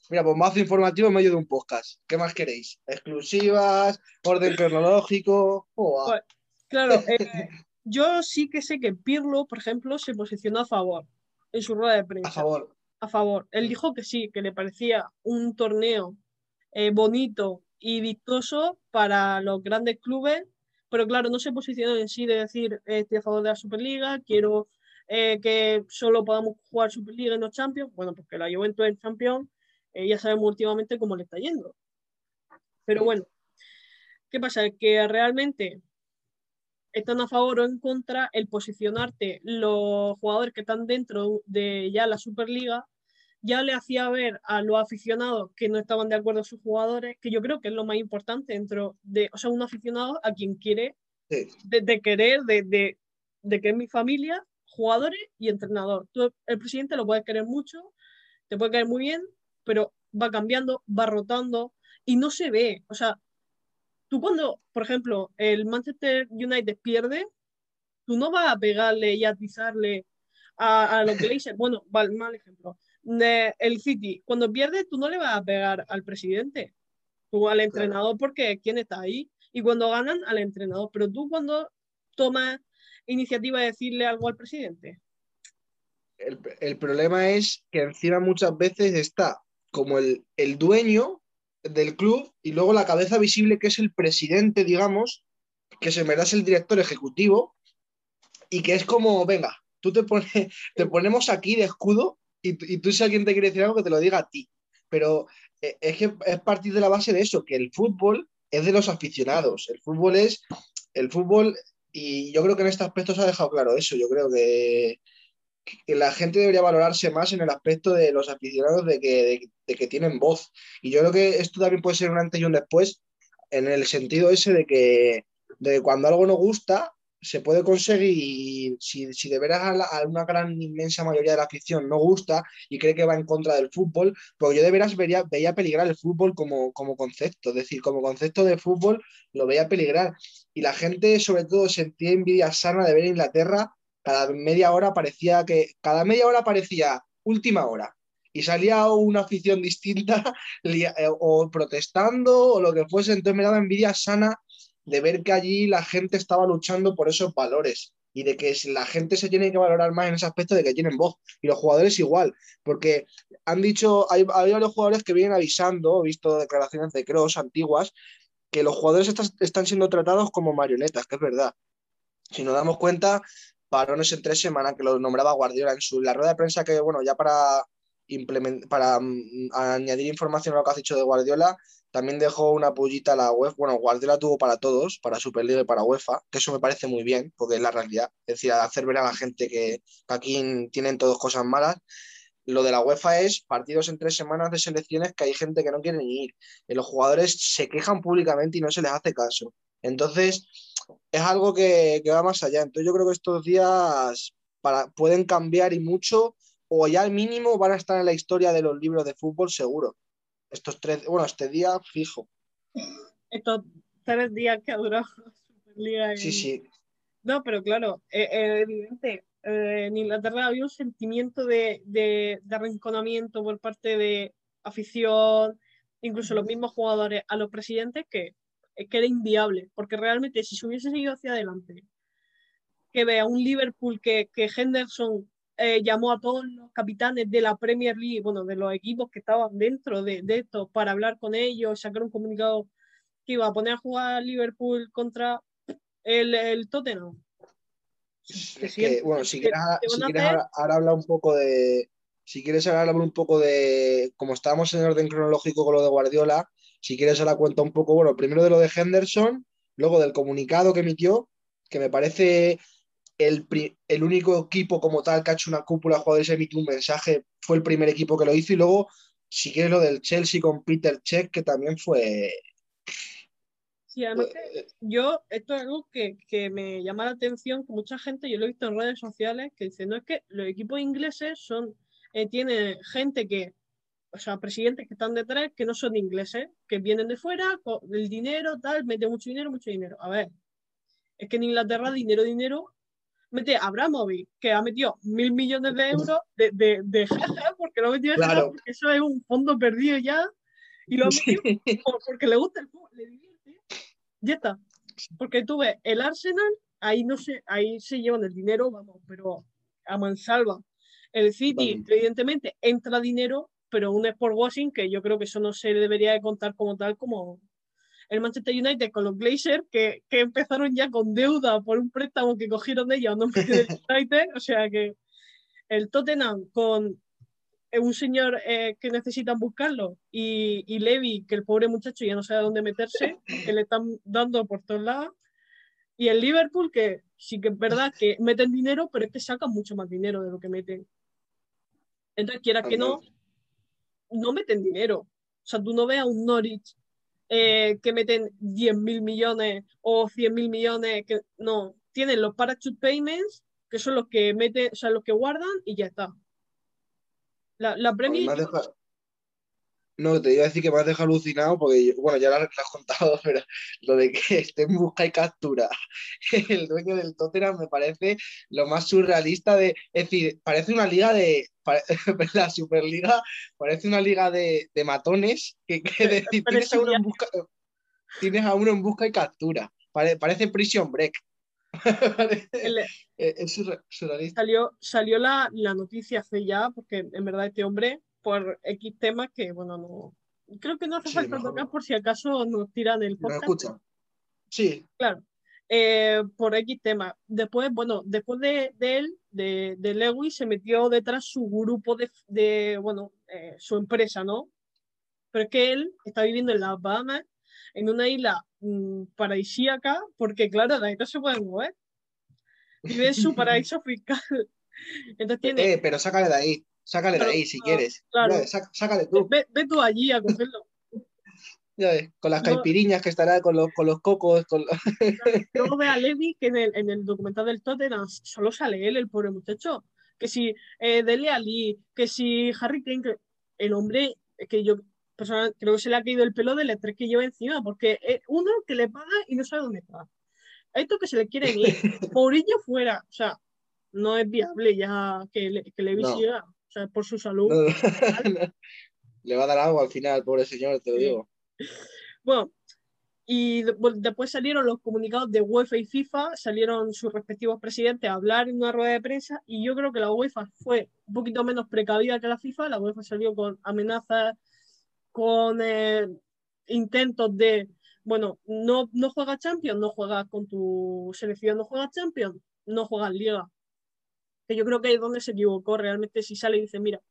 Mira, bombazo informativo en medio de un podcast. ¿Qué más queréis? Exclusivas, orden cronológico. Pues, claro, eh, yo sí que sé que Pirlo, por ejemplo, se posicionó a favor en su rueda de prensa. A favor. A favor. Él dijo que sí, que le parecía un torneo eh, bonito y vistoso para los grandes clubes, pero claro, no se posicionó en sí de decir estoy a favor de la Superliga, quiero eh, que solo podamos jugar Superliga en los Champions. Bueno, porque la Juventus es Champions, eh, ya sabemos últimamente cómo le está yendo. Pero bueno, ¿qué pasa? Que realmente están a favor o en contra el posicionarte los jugadores que están dentro de ya la Superliga ya le hacía ver a los aficionados que no estaban de acuerdo sus jugadores, que yo creo que es lo más importante dentro de, o sea, un aficionado a quien quiere, de, querer, de, de, que es mi familia, jugadores y entrenador. Tú, el presidente lo puedes querer mucho, te puede caer muy bien, pero va cambiando, va rotando y no se ve. O sea, tú cuando, por ejemplo, el Manchester United pierde, tú no vas a pegarle y atizarle a, a lo que le dice. Bueno, mal ejemplo el City, cuando pierde, tú no le vas a pegar al presidente, tú al entrenador, porque ¿quién está ahí? Y cuando ganan, al entrenador. Pero tú cuando tomas iniciativa de decirle algo al presidente. El, problema es que encima muchas veces está como el, el dueño del club y luego la cabeza visible que es el presidente, digamos, que se me das el director ejecutivo y que es como, venga, tú te, pones, te ponemos aquí de escudo y, tú si alguien te quiere decir algo que te lo diga a ti. Pero eh, es que es partir de la base de eso, que el fútbol es de los aficionados. El fútbol es el fútbol y yo creo que en este aspecto se ha dejado claro eso. Yo creo que, que la gente debería valorarse más en el aspecto de los aficionados de que, de que tienen voz. Y yo creo que esto también puede ser un antes y un después en el sentido ese de que, de cuando algo no gusta, se puede conseguir si, si de veras a, una gran inmensa mayoría de la afición no gusta y cree que va en contra del fútbol, pues yo de veras vería, veía peligrar el fútbol como, como concepto, es decir, como concepto de fútbol lo veía peligrar. Y la gente sobre todo sentía envidia sana de ver a Inglaterra, cada media hora parecía que, cada media hora parecía última hora. Y salía una afición distinta eh, o protestando o lo que fuese, entonces me daba envidia sana de ver que allí la gente estaba luchando por esos valores y de que la gente se tiene que valorar más en ese aspecto de que tienen voz. Y los jugadores igual, porque han dicho, hay, varios jugadores que vienen avisando, he visto declaraciones de Cross antiguas, que los jugadores están siendo tratados como marionetas, que es verdad. Si nos damos cuenta, parones en tres semanas, que lo nombraba Guardiola en su, la rueda de prensa, que bueno, ya para, para mm, añadir información a lo que has dicho de Guardiola, también dejó una pullita a la UEFA. Bueno, Guardiola tuvo para todos, para Superliga y para UEFA, que eso me parece muy bien, porque es la realidad. Es decir, hacer ver a la gente que, aquí tienen todos cosas malas. Lo de la UEFA es partidos en tres semanas de selecciones que hay gente que no quiere ni ir. Y los jugadores se quejan públicamente y no se les hace caso. Entonces, es algo que, va más allá. Entonces, yo creo que estos días para, pueden cambiar y mucho, o ya al mínimo van a estar en la historia de los libros de fútbol seguro estos tres, bueno, este día fijo. Estos tres días que ha durado Superliga. Sí, sí. No, pero claro, eh, eh, evidente, eh, en Inglaterra había un sentimiento de, de, arrinconamiento por parte de afición, incluso los mismos jugadores, a los presidentes, que, que era inviable, porque realmente si se hubiese seguido hacia adelante, que vea un Liverpool que, que Henderson eh, llamó a todos los capitanes de la Premier League, bueno, de los equipos que estaban dentro de, esto, para hablar con ellos, sacar un comunicado que iba a poner a jugar Liverpool contra el, el Tottenham. bueno, si quieres, ahora, hablar un poco de. Si quieres ahora hablar un poco de. Como estábamos en orden cronológico con lo de Guardiola, si quieres ahora cuenta un poco, bueno, primero de lo de Henderson luego del comunicado que emitió, que me parece el, el, único equipo como tal que ha hecho una cúpula de jugadores emitió un mensaje, fue el primer equipo que lo hizo y luego si quieres lo del Chelsea con Peter Check, que también fue... Sí, además que yo, esto es algo que, que, me llama la atención, que mucha gente, yo lo he visto en redes sociales, que dice, no es que los equipos ingleses son, eh, tienen gente que, o sea, presidentes que están detrás que no son ingleses, que vienen de fuera, con el dinero, tal, mete mucho dinero, mucho dinero. A ver, es que en Inglaterra dinero, dinero mete a Abramovich, que ha metido mil millones de euros de, de, de porque lo ha metido Claro. porque eso es un fondo perdido ya, y lo ha metido por- porque le gusta el fútbol, le divierte. Ya está. Porque tú ves, el Arsenal, ahí no sé, ahí se llevan el dinero, vamos, pero a mansalva. El City, evidentemente, entra dinero, pero un Sport Washing que yo creo que eso no se debería de contar como tal como el Manchester United con los Glazers, que, que empezaron ya con deuda por un préstamo que cogieron de ellos a nombre del United, o sea que el Tottenham con eh, un señor eh, que necesitan buscarlo y, y Levy, que el pobre muchacho ya no sabe dónde meterse, que le están dando por todos lados, y el Liverpool, que sí que es verdad que meten dinero, pero es que sacan mucho más dinero de lo que meten. Entonces, quieras que no, no meten dinero. O sea, tú no ves a un Norwich eh, que meten 10 mil millones o 100 mil millones, que no, tienen los parachute payments, que son los que meten, o sea, los que guardan y ya está. La, la No, te iba a decir que me has dejado alucinado porque, yo- bueno, ya lo has, lo has contado, pero lo de que esté en busca y captura el dueño del Tottenham me parece lo más surrealista de... Es decir, parece una liga de... pare- La Superliga parece una liga de, de matones que, que decir, tienes a, uno en busca, tienes a uno en busca y captura. Pare- parece Prison Break. El- es es surre- surrealista. salió, salió la, la noticia hace ya, porque en verdad este hombre, por X temas que, bueno, no. Creo que no hace Sí, falta mejor tocar no. por si acaso nos tiran el ¿No podcast. escucha? Sí, Claro. Eh, por X tema. Después, bueno, después de, de él, de, de Lewis, se metió detrás su grupo de, de bueno, eh, su empresa, ¿no? Pero es que él está viviendo en las Bahamas, en una isla mm, paradisíaca, porque claro, de ahí no se puede mover. Vive en su paraíso fiscal. Entonces tiene, Eh, pero sácale de ahí, sácale de ahí si claro, quieres. claro. Ves, sácale tú, ve, ve tú allí a cogerlo. ya ves, con las No. caipiriñas que estará, con los, con los cocos, con los- Luego ve a Levi que en el, en el documental del Tottenham solo sale él, el pobre muchacho. Que si eh, Dele Ali, que si Harry Kane, que el hombre, que yo personalmente creo que se le ha caído el pelo del estrés que lleva encima, porque es uno que le paga y no sabe dónde está. Esto que se le quieren ir, Mourinho fuera, o sea, no es viable ya que, le, que Levi No. siga, sea, por su salud. No, no. Le va a dar algo al final, pobre señor, te lo digo. Bueno, y después salieron los comunicados de UEFA y FIFA, salieron sus respectivos presidentes a hablar en una rueda de prensa y yo creo que la UEFA fue un poquito menos precavida que la FIFA, la UEFA salió con amenazas, con eh, intentos de, bueno, no, no juegas Champions, no juegas con tu selección, no juegas Champions, no juegas Liga. Que yo creo que es donde se equivocó realmente si sale y dice, mira,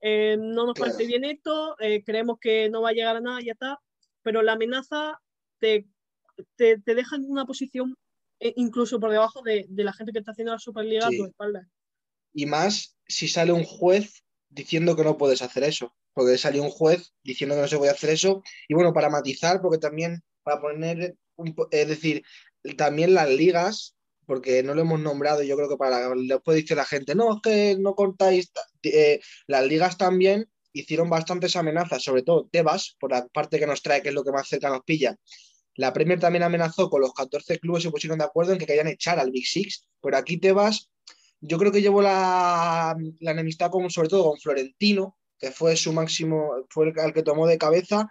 eh, no nos Claro. parece bien esto, eh, creemos que no va a llegar a nada, ya está, pero la amenaza te, te, te deja en una posición eh, incluso por debajo de, de la gente que está haciendo la Superliga Sí. a tu espalda. Y más si sale un juez diciendo que no puedes hacer eso. Porque salió un juez diciendo que no se puede hacer eso. Y bueno, para matizar, porque también, para poner, un es decir, también las ligas, porque no lo hemos nombrado, yo creo que para después dice la gente, no, es que no contáis. ta-". Eh, las ligas también hicieron bastantes amenazas, sobre todo Tebas, por la parte que nos trae, que es lo que más cerca nos pilla. La Premier también amenazó con los 14 clubes, se pusieron de acuerdo en que querían echar al Big Six, pero aquí Tebas yo creo que llevó la, la enemistad con, sobre todo con Florentino, que fue su máximo, fue el, el que tomó de cabeza,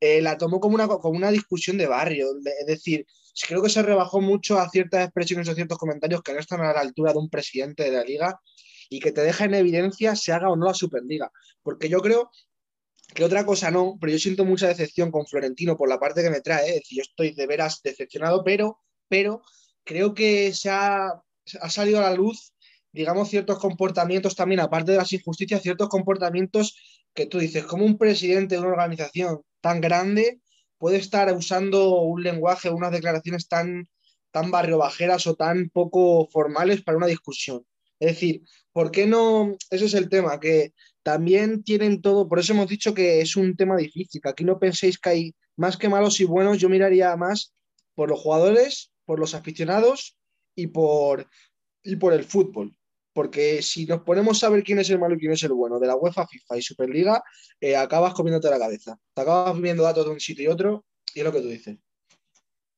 eh, la tomó como una, como una discusión de barrio. Es decir, creo que se rebajó mucho a ciertas expresiones o ciertos comentarios que no están a la altura de un presidente de la liga y que te deja en evidencia se haga o no la Superliga. Porque yo creo que otra cosa no, pero yo siento mucha decepción con Florentino por la parte que me trae. Es decir, yo estoy de veras decepcionado, pero, pero creo que se ha, ha salido a la luz, digamos, ciertos comportamientos también, aparte de las injusticias, ciertos comportamientos que tú dices, como un presidente de una organización tan grande puede estar usando un lenguaje, unas declaraciones tan, tan barriobajeras o tan poco formales para una discusión. Es decir, ¿por qué no? Ese es el tema, que también tienen todo, por eso hemos dicho que es un tema difícil, que aquí no penséis que hay más que malos y buenos, yo miraría más por los jugadores, por los aficionados y por, y por el fútbol. Porque si nos ponemos a ver quién es el malo y quién es el bueno de la UEFA, FIFA y Superliga, eh, acabas comiéndote la cabeza. Te acabas viendo datos de un sitio y otro, y es lo que tú dices.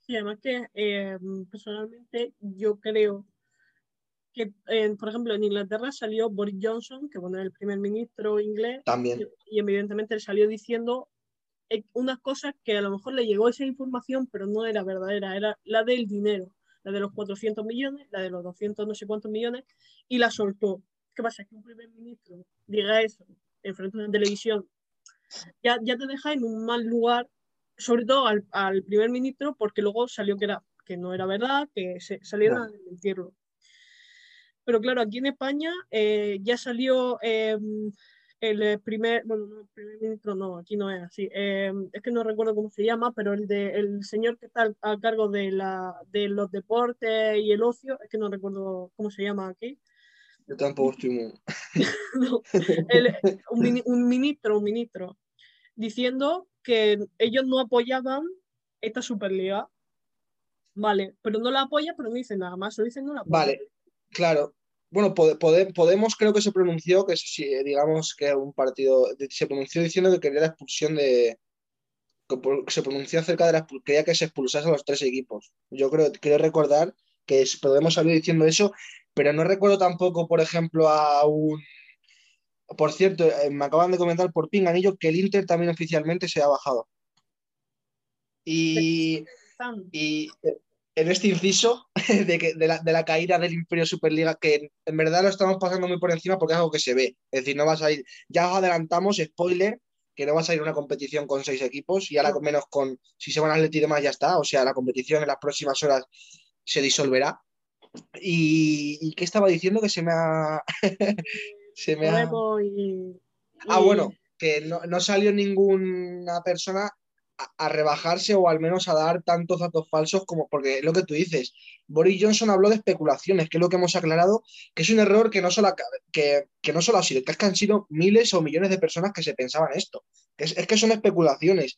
Sí, además que eh, personalmente yo creo que, eh, por ejemplo, en Inglaterra salió Boris Johnson, que bueno, es el primer ministro inglés, También. y, y evidentemente él salió diciendo eh, unas cosas que a lo mejor le llegó esa información, pero no era verdadera, era la del dinero, la de los 400 millones, la de los 200 no sé cuántos millones, y la soltó. ¿Qué pasa? Que un primer ministro diga eso en frente de una televisión, ya, ya te deja en un mal lugar, sobre todo al, al primer ministro, porque luego salió que, era, que no era verdad, que se, salieron a desmentirlo. Pero claro, aquí en España eh, ya salió eh, el eh, primer, bueno, no, el primer ministro no, aquí no es así. eh, es que no recuerdo cómo se llama, pero el, de, el señor que está al- a cargo de, la, de los deportes y el ocio, es que no recuerdo cómo se llama aquí. Yo tampoco estoy muy. No, el- un, mini- un ministro, un ministro, diciendo que ellos no apoyaban esta Superliga. Vale, pero no la apoya, pero no dicen nada más, solo dicen no la apoya. Vale, claro. Bueno, Pode- Pode- Podemos creo que se pronunció, que digamos que un partido, se pronunció diciendo que quería la expulsión de, que se pronunció acerca de la quería que se expulsase a los tres equipos. Yo creo, quiero recordar que Podemos salir diciendo eso, pero no recuerdo tampoco, por ejemplo, a un... Por cierto, eh, me acaban de comentar por Pinganillo que el Inter también oficialmente se ha bajado. Y, en este inciso de, que, de, la, de la caída del Imperio Superliga, que en verdad lo estamos pasando muy por encima porque es algo que se ve. Es decir, no vas a ir, ya os adelantamos, spoiler, que no vas a ir a una competición con seis equipos y ahora con menos con, si se van a y demás ya está, o sea, la competición en las próximas horas se disolverá. Y, y qué estaba diciendo que se me ha... se me ha... Y, Ah, bueno, que no, no salió ninguna persona a, rebajarse o al menos a dar tantos datos falsos como, porque es lo que tú dices, Boris Johnson habló de especulaciones, que es lo que hemos aclarado, que es un error que no solo, que, que no solo ha sido, que es que han sido miles o millones de personas que se pensaban esto. Es, es que son especulaciones.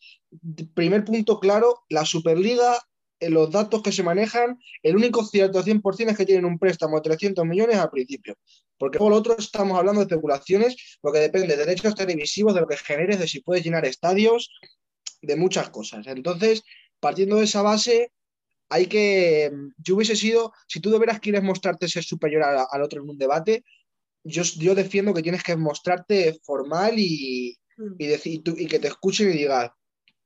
Primer punto claro, la Superliga, eh, los datos que se manejan, el único cierto 100% es que tienen un préstamo de 300 millones al principio. Porque todo lo otro estamos hablando de especulaciones, porque depende de derechos televisivos, de lo que generes, de si puedes llenar estadios, de muchas cosas. Entonces, partiendo de esa base, hay que. Yo hubiese sido, si tú de veras quieres mostrarte ser superior a- al otro en un debate, yo, yo defiendo que tienes que mostrarte formal y, Mm. y, decir, y tú- y que te escuchen y digas,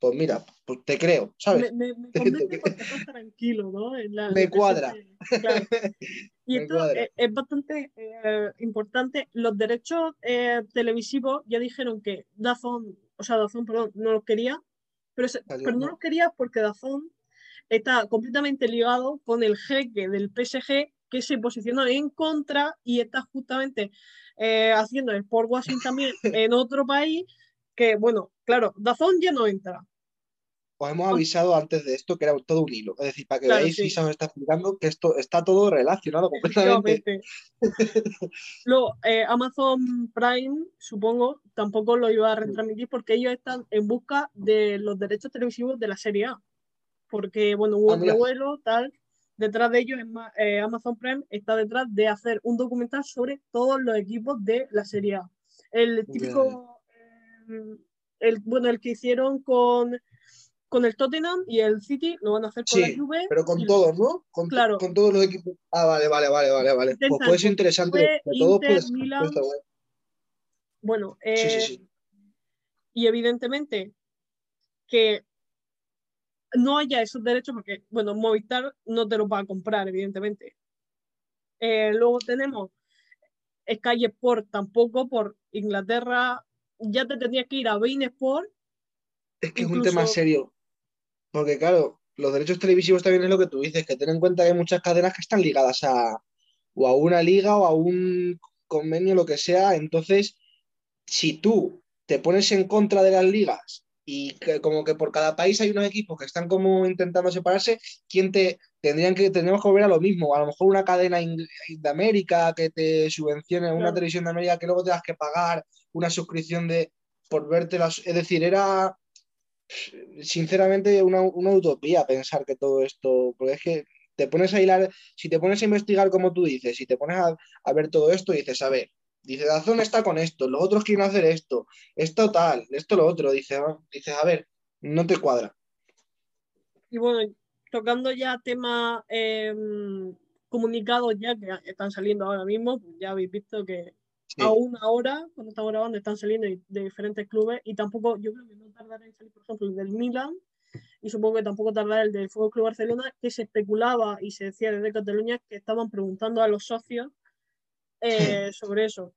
pues mira, pues te creo, ¿sabes? Me, me, porque estás tranquilo, ¿no? En la- Me que cuadra. claro. Y Me esto cuadra. es, es bastante eh, importante. Los derechos eh, televisivos ya dijeron que Dazón, o sea, Dazón, perdón, no los quería, pero, pero no los quería porque Dazón está completamente ligado con el jeque del PSG que se posicionó en contra y está justamente eh, haciendo el Sport Washing también en otro país que, bueno, claro, Dazón ya no entra. Os hemos avisado antes de esto que era todo un hilo. Es decir, para que Claro, veáis sí. se os está explicando que esto está todo relacionado completamente. Luego, eh, Amazon Prime, supongo, tampoco lo iba a retransmitir porque ellos están en busca de los derechos televisivos de la serie A. Porque, bueno, hubo Ah, mira. revuelo, tal. Detrás de ellos, eh, Amazon Prime está detrás de hacer un documental sobre todos los equipos de la serie A. El típico, eh, el, bueno, el que hicieron con, con el Tottenham y el City, lo van a hacer con Sí, la Juve. Pero con todos, ¿no? Con, Claro. con todos los equipos. Ah, vale, vale, vale, vale, vale. Pues puede ser interesante. Juve, De todo Inter, puede ser- Milan. puede estar guay. Bueno, Sí, eh, sí, sí. y evidentemente que no haya esos derechos porque, bueno, Movistar no te los va a comprar, evidentemente. Eh, luego tenemos Sky Sport tampoco por Inglaterra. Ya te tendrías que ir a Bein Sport. Es que es un tema serio. Porque, claro, los derechos televisivos también es lo que tú dices, que ten en cuenta que hay muchas cadenas que están ligadas a o a una liga o a un convenio, lo que sea. Entonces, si tú te pones en contra de las ligas y como que por cada país hay unos equipos que están como intentando separarse, ¿quién te tendrían que tendríamos que volver a lo mismo? A lo mejor una cadena de América que te subvencione, una televisión de América que luego tengas que pagar una suscripción de por verte las, es decir, era sinceramente una, utopía pensar que todo esto, porque es que te pones a hilar, si te pones a investigar como tú dices, si te pones a, a ver todo esto, dices, a ver, Dice, Dazón está con esto, los otros quieren hacer esto, esto tal, esto lo otro. Dice, ah, dices, a ver, no te cuadra. Y bueno, tocando ya temas em, comunicados ya que están saliendo ahora mismo, pues ya habéis visto que a una hora, cuando estamos grabando, están saliendo de diferentes clubes y tampoco, yo creo que no tardará en salir, por ejemplo, el del Milan y supongo que tampoco tardará el del Fútbol Club Barcelona, que se especulaba y se decía desde Cataluña que estaban preguntando a los socios eh, sobre eso.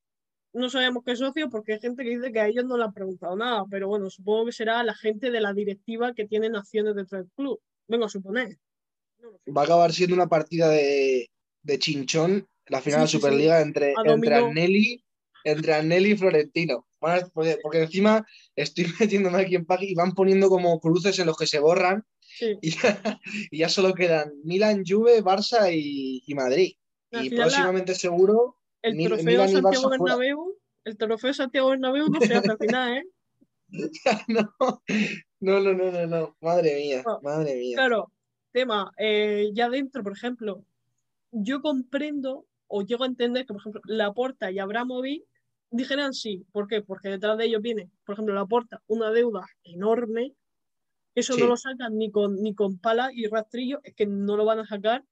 No sabemos qué socio porque hay gente que dice que a ellos no le han preguntado nada, pero bueno, supongo que será la gente de la directiva que tiene acciones dentro del club. Vengo a suponer. Va a acabar siendo una partida de, de chinchón, la final de Superliga entre, entre Anneli, entre y Florentino. porque, encima estoy metiéndome aquí en página y van poniendo como cruces en los que se borran y, ya, solo quedan Milan, Juve, Barça y, Madrid. y próximamente seguro el trofeo Santiago Bernabéu, el trofeo Santiago Bernabéu no se hace al final, ¿eh? no, no, no, no, no, madre mía, madre mía. Claro, tema, eh, ya dentro, por ejemplo, yo comprendo o llego a entender que, por ejemplo, Laporta y Abramovic dijeran sí. ¿Por qué? Porque detrás de ellos viene, por ejemplo, Laporta, una deuda enorme. Eso no lo sacan ni con, ni con pala y rastrillo, es que no lo van a sacar.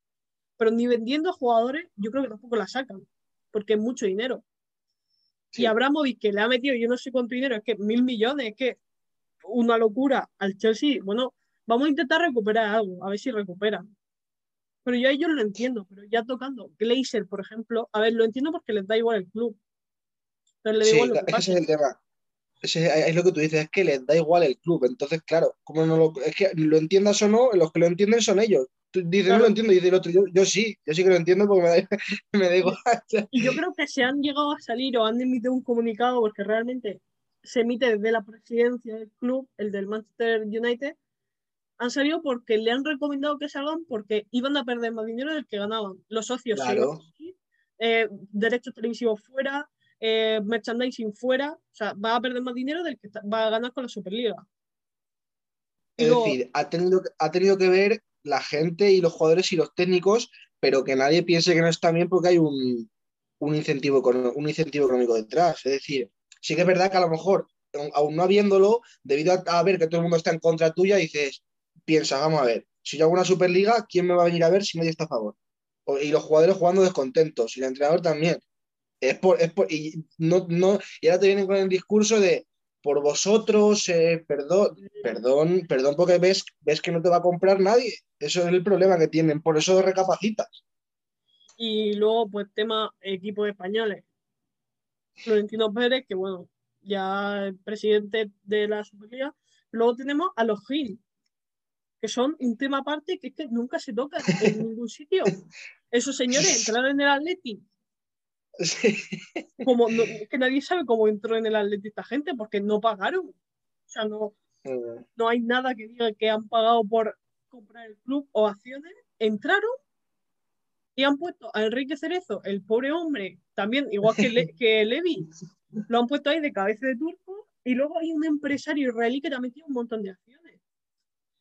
Pero ni vendiendo jugadores, yo creo que tampoco la sacan porque es mucho dinero. Y Abramovich, que le ha metido yo no sé cuánto dinero, es que mil millones, es que una locura al Chelsea. Bueno, vamos a intentar recuperar algo, a ver si recuperan. Pero yo a ellos lo entiendo, pero ya tocando Glazer, por ejemplo, a ver, lo entiendo porque les da igual el club. Pero le da igual ese es el tema. es lo que tú dices, es que les da igual el club. Entonces, claro, como no lo, es que lo entiendas o no, los que lo entienden son ellos. Dice, no lo entiendo, y dice el otro, yo, sí, yo sí que lo entiendo porque me da, me igual. Y yo creo que se han llegado a salir o han emitido un comunicado porque realmente se emite desde la presidencia del club, el del Manchester United, han salido porque le han recomendado que salgan porque iban a perder más dinero del que ganaban. Los socios, claro. Eh, derechos televisivos fuera, eh, merchandising fuera, o sea, va a perder más dinero del que va a ganar con la Superliga. Es decir, ha tenido, ha tenido que ver la gente y los jugadores y los técnicos, pero que nadie piense que no está bien porque hay un, incentivo, un incentivo económico detrás. Es decir, sí que es verdad que a lo mejor, aún no habiéndolo, debido a, ver que todo el mundo está en contra tuya, dices, piensa, vamos a ver, si yo hago una Superliga, ¿quién me va a venir a ver si nadie está a favor? y los jugadores jugando descontentos, y el entrenador también. Es por, es por, y, no, no, y ahora te vienen con el discurso de por vosotros, eh, perdón, perdón, perdón, porque ves, ves que no te va a comprar nadie. Eso es el problema que tienen, por eso recapacitas. Y luego, pues, tema equipos españoles. Florentino Pérez, que bueno, ya el presidente de la Superliga. Luego tenemos a los Gil, que son un tema aparte que es que nunca se toca en ningún sitio. Esos señores entraron en el Atleti Como que nadie sabe cómo entró en el Atleti esta gente porque no pagaron. O sea, no, mm. no hay nada que diga que han pagado por comprar el club o acciones. Entraron y han puesto a Enrique Cerezo, el pobre hombre, también igual que, que Levi, lo han puesto ahí de cabeza de turco. Y luego hay un empresario israelí que también tiene un montón de acciones.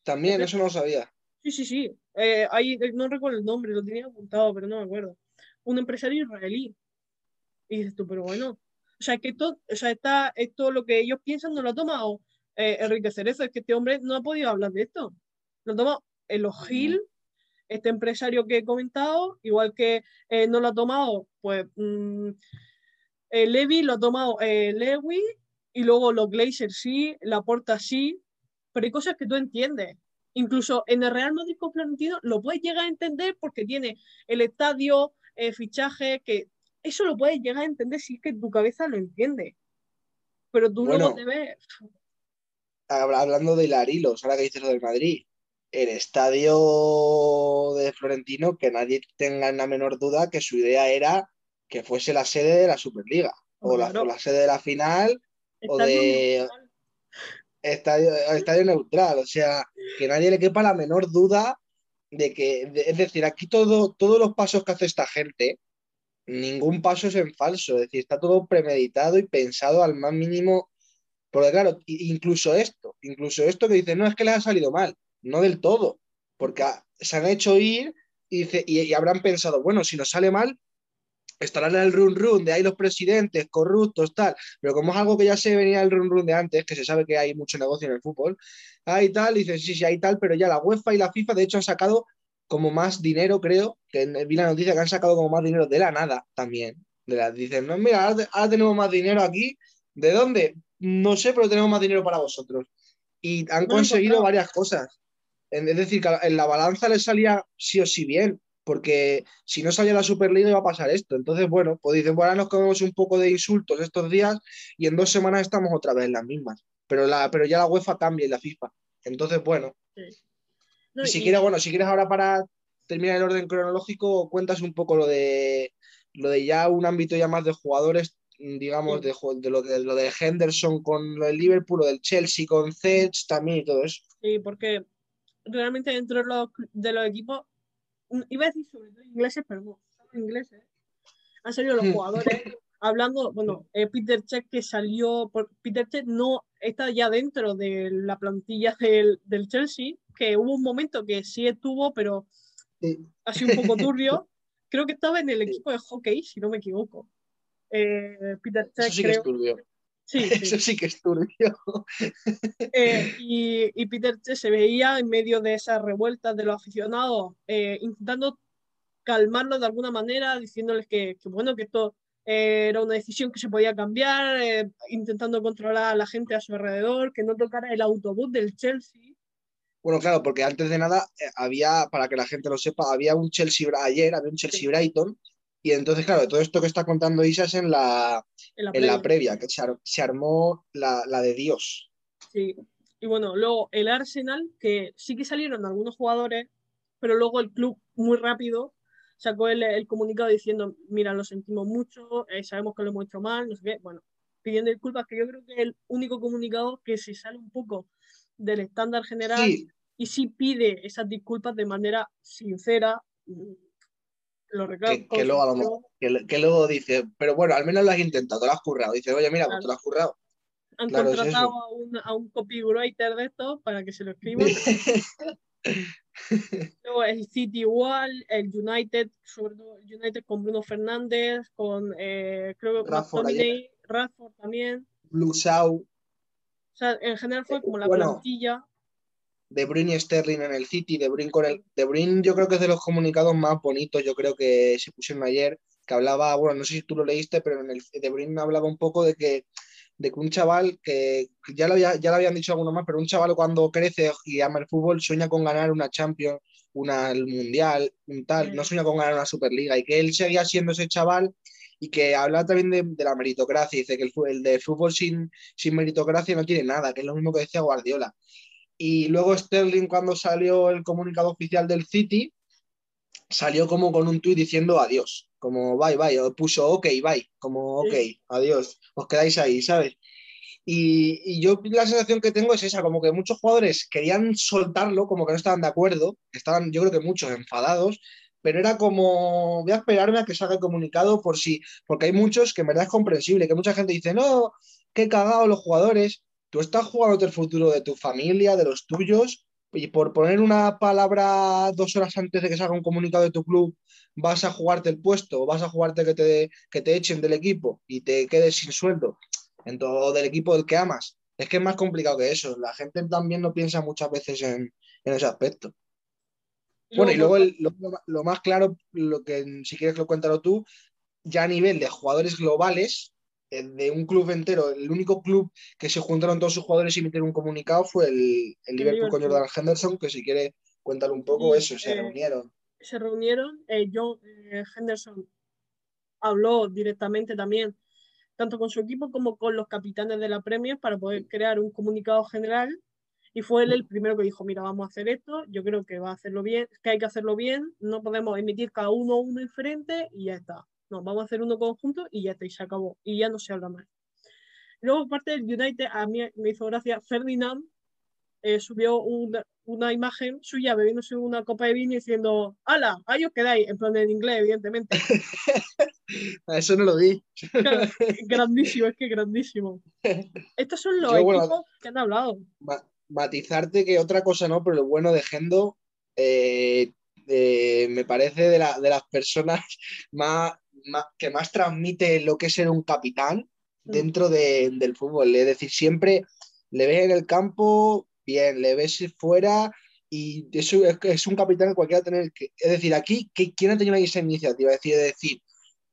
También, eso no lo sabía. Sí, sí, sí. Eh, no recuerdo el nombre, lo tenía apuntado, pero no me acuerdo. Un empresario israelí y dices tú, pero bueno, o sea, que todo, o sea, está, esto lo que ellos piensan no lo ha tomado eh, Enrique Cerezo, es que este hombre no ha podido hablar de esto. Lo ha tomado el Gil, este empresario que he comentado, igual que eh, no lo ha tomado, pues, mm, eh, Levi lo ha tomado Lewy, y luego los Glazers sí, la Porta sí, pero hay cosas que tú entiendes. Incluso en el Real Madrid con Florentino lo puedes llegar a entender porque tiene el estadio, fichaje, que eso lo puedes llegar a entender si es que tu cabeza lo entiende. Pero tú luego te ves. Hablando de Larilos, ahora que dices lo del Madrid, el estadio de Florentino, que nadie tenga la menor duda que su idea era que fuese la sede de la Superliga, o, la, sede de la final, o de. estadio, estadio neutral, o sea, que nadie le quepa la menor duda de que, es decir, aquí todo, todos los pasos que hace esta gente, ningún paso es en falso, es decir, está todo premeditado y pensado al más mínimo, porque claro, incluso esto, incluso esto que dice, no, es que les ha salido mal, no del todo, porque ha- se han hecho ir y, y, y habrán pensado, bueno, si nos sale mal, estarán en el run run de ahí los presidentes corruptos, tal, pero como es algo que ya se venía del run run de antes, que se sabe que hay mucho negocio en el fútbol, hay tal, dice, sí, sí, hay tal, pero ya la UEFA y la FIFA de hecho han sacado como más dinero, creo, que vi la noticia que han sacado como más dinero de la nada también. De la, dicen, no, mira, ahora, ahora tenemos más dinero aquí. ¿De dónde? No sé, pero tenemos más dinero para vosotros. Y han No conseguido encontrado. varias cosas. Es decir, que en la balanza les salía sí o sí bien, porque si no salía la Superliga iba a pasar esto. Entonces, bueno, pues dicen, bueno, ahora nos comemos un poco de insultos estos días y en dos semanas estamos otra vez en las mismas. Pero, la, pero ya la UEFA cambia y la FIFA. Entonces, bueno, No, y si y- quieres, bueno, si quieres ahora para terminar el orden cronológico, cuentas un poco lo de lo de ya un ámbito ya más de jugadores, mm, digamos, Sí. de, lo de lo de Henderson con lo del Liverpool, lo del Chelsea con Zeds también y todo eso. Sí, porque realmente dentro de los, de los equipos, mm, iba a decir sobre todo ingleses, pero no, solo ingleses, han salido los Hmm. jugadores hablando, bueno, eh, Peter Check que salió, por, Peter Check no está ya dentro de la plantilla del, del Chelsea, que hubo un momento que sí estuvo, pero Sí. ha sido un poco turbio. Creo que estaba en el equipo de hockey, si no me equivoco. Eh, Peter Check, Eso sí que es turbio. Sí, Eso sí. que es turbio. Eh, y, y Peter Che se veía en medio de esas revueltas de los aficionados, eh, intentando calmarlos de alguna manera, diciéndoles que, que, bueno, que esto eh, era una decisión que se podía cambiar, eh, intentando controlar a la gente a su alrededor, que no tocara el autobús del Chelsea. Bueno, claro, porque antes de nada eh, había, para que la gente lo sepa, había un Chelsea ayer, había un Chelsea Brighton, y entonces, claro, todo esto que está contando Isa es en la, En la en la previa. previa, que se, ar- se armó la, la de Dios. Sí. Y bueno, luego el Arsenal, que sí que salieron algunos jugadores, pero luego el club muy rápido sacó el, el comunicado diciendo, mira, lo sentimos mucho, eh, sabemos que lo hemos hecho mal, no sé qué, bueno, pidiendo disculpas, que yo creo que es el único comunicado que se sale un poco del estándar general Sí, y sí pide esas disculpas de manera sincera. mm, Lo que, que luego a lo sincero. mejor- que, que luego dice, pero bueno, al menos lo has intentado, te lo has currado. Dice, oye, mira, pues te lo has currado. Han claro, contratado a un, a un copywriter de estos para que se lo escriba. Luego el City igual, el United, sobre todo el United con Bruno Fernández, con eh, creo que Rashford McTominay, Rashford también. Blue Shaw, O sea, en general fue como la Bueno. plantilla. De Bruyne y Sterling en el City, De Bruyne con el De Bruyne yo creo que es de los comunicados más bonitos, yo creo que se pusieron ayer, que hablaba, bueno, no sé si tú lo leíste, pero en el De Bruyne hablaba un poco de que de que un chaval que que ya lo, había- ya lo habían dicho algunos más, pero un chaval cuando crece y ama el fútbol sueña con ganar una Champions, una el Mundial, un tal, no sueña con ganar una Superliga y que él seguía siendo ese chaval y que habla también de, de la meritocracia, dice que el, el de fútbol sin, sin meritocracia no tiene nada, que es lo mismo que decía Guardiola. Y luego Sterling, cuando salió el comunicado oficial del City, salió como con un tuit diciendo adiós, como bye, bye, o puso ok, bye, como ok, Sí. adiós, os quedáis ahí, ¿sabes? Y, y yo la sensación que tengo es esa, como que muchos jugadores querían soltarlo, como que no estaban de acuerdo, estaban yo creo que muchos enfadados, pero era como, voy a esperarme a que salga el comunicado por si, porque hay muchos que en verdad es comprensible, que mucha gente dice, no, qué cagado los jugadores, tú estás jugando el futuro de tu familia, de los tuyos, y por poner una palabra dos horas antes de que salga un comunicado de tu club, vas a jugarte el puesto, vas a jugarte que te, que te echen del equipo y te quedes sin sueldo, en todo del equipo del que amas. Es que es más complicado que eso. La gente también no piensa muchas veces en, en ese aspecto. Bueno, y luego el- lo, lo más claro, lo que si quieres lo cuéntalo tú, ya a nivel de jugadores globales, eh, de un club entero, el único club que se juntaron todos sus jugadores y emitieron un comunicado fue el, el Liverpool con. Jordan Henderson, que si quieres cuéntalo un poco, eso, se eh, reunieron. se reunieron. eh, John eh, Henderson habló directamente también, tanto con su equipo como con los capitanes de la Premier, para poder crear un comunicado general. Y fue él el primero que dijo, mira, vamos a hacer esto, yo creo que va a hacerlo bien, que hay que hacerlo bien, no podemos emitir cada uno uno diferente y ya está. No, vamos a hacer uno conjunto y ya está, y se acabó. Y ya no se habla más. Luego, parte del United, a mí me hizo gracia, Ferdinand eh, subió una, una, imagen suya bebiéndose una copa de vino y diciendo, ¡Hala! Ahí os quedáis, en plan en inglés, evidentemente. Eso no lo vi. grandísimo, es que grandísimo. Estos son los equipos que han hablado. Matizarte que otra cosa no, pero lo bueno de Gendo eh, eh, me parece de, la, de las personas más, que más transmite lo que es ser un capitán mm. dentro de, del fútbol. Es decir, siempre le ves en el campo, bien, le ves fuera y eso es, un capitán que cualquiera tener que. Es decir, aquí, ¿quién ha tenido esa iniciativa? Es decir, es decir,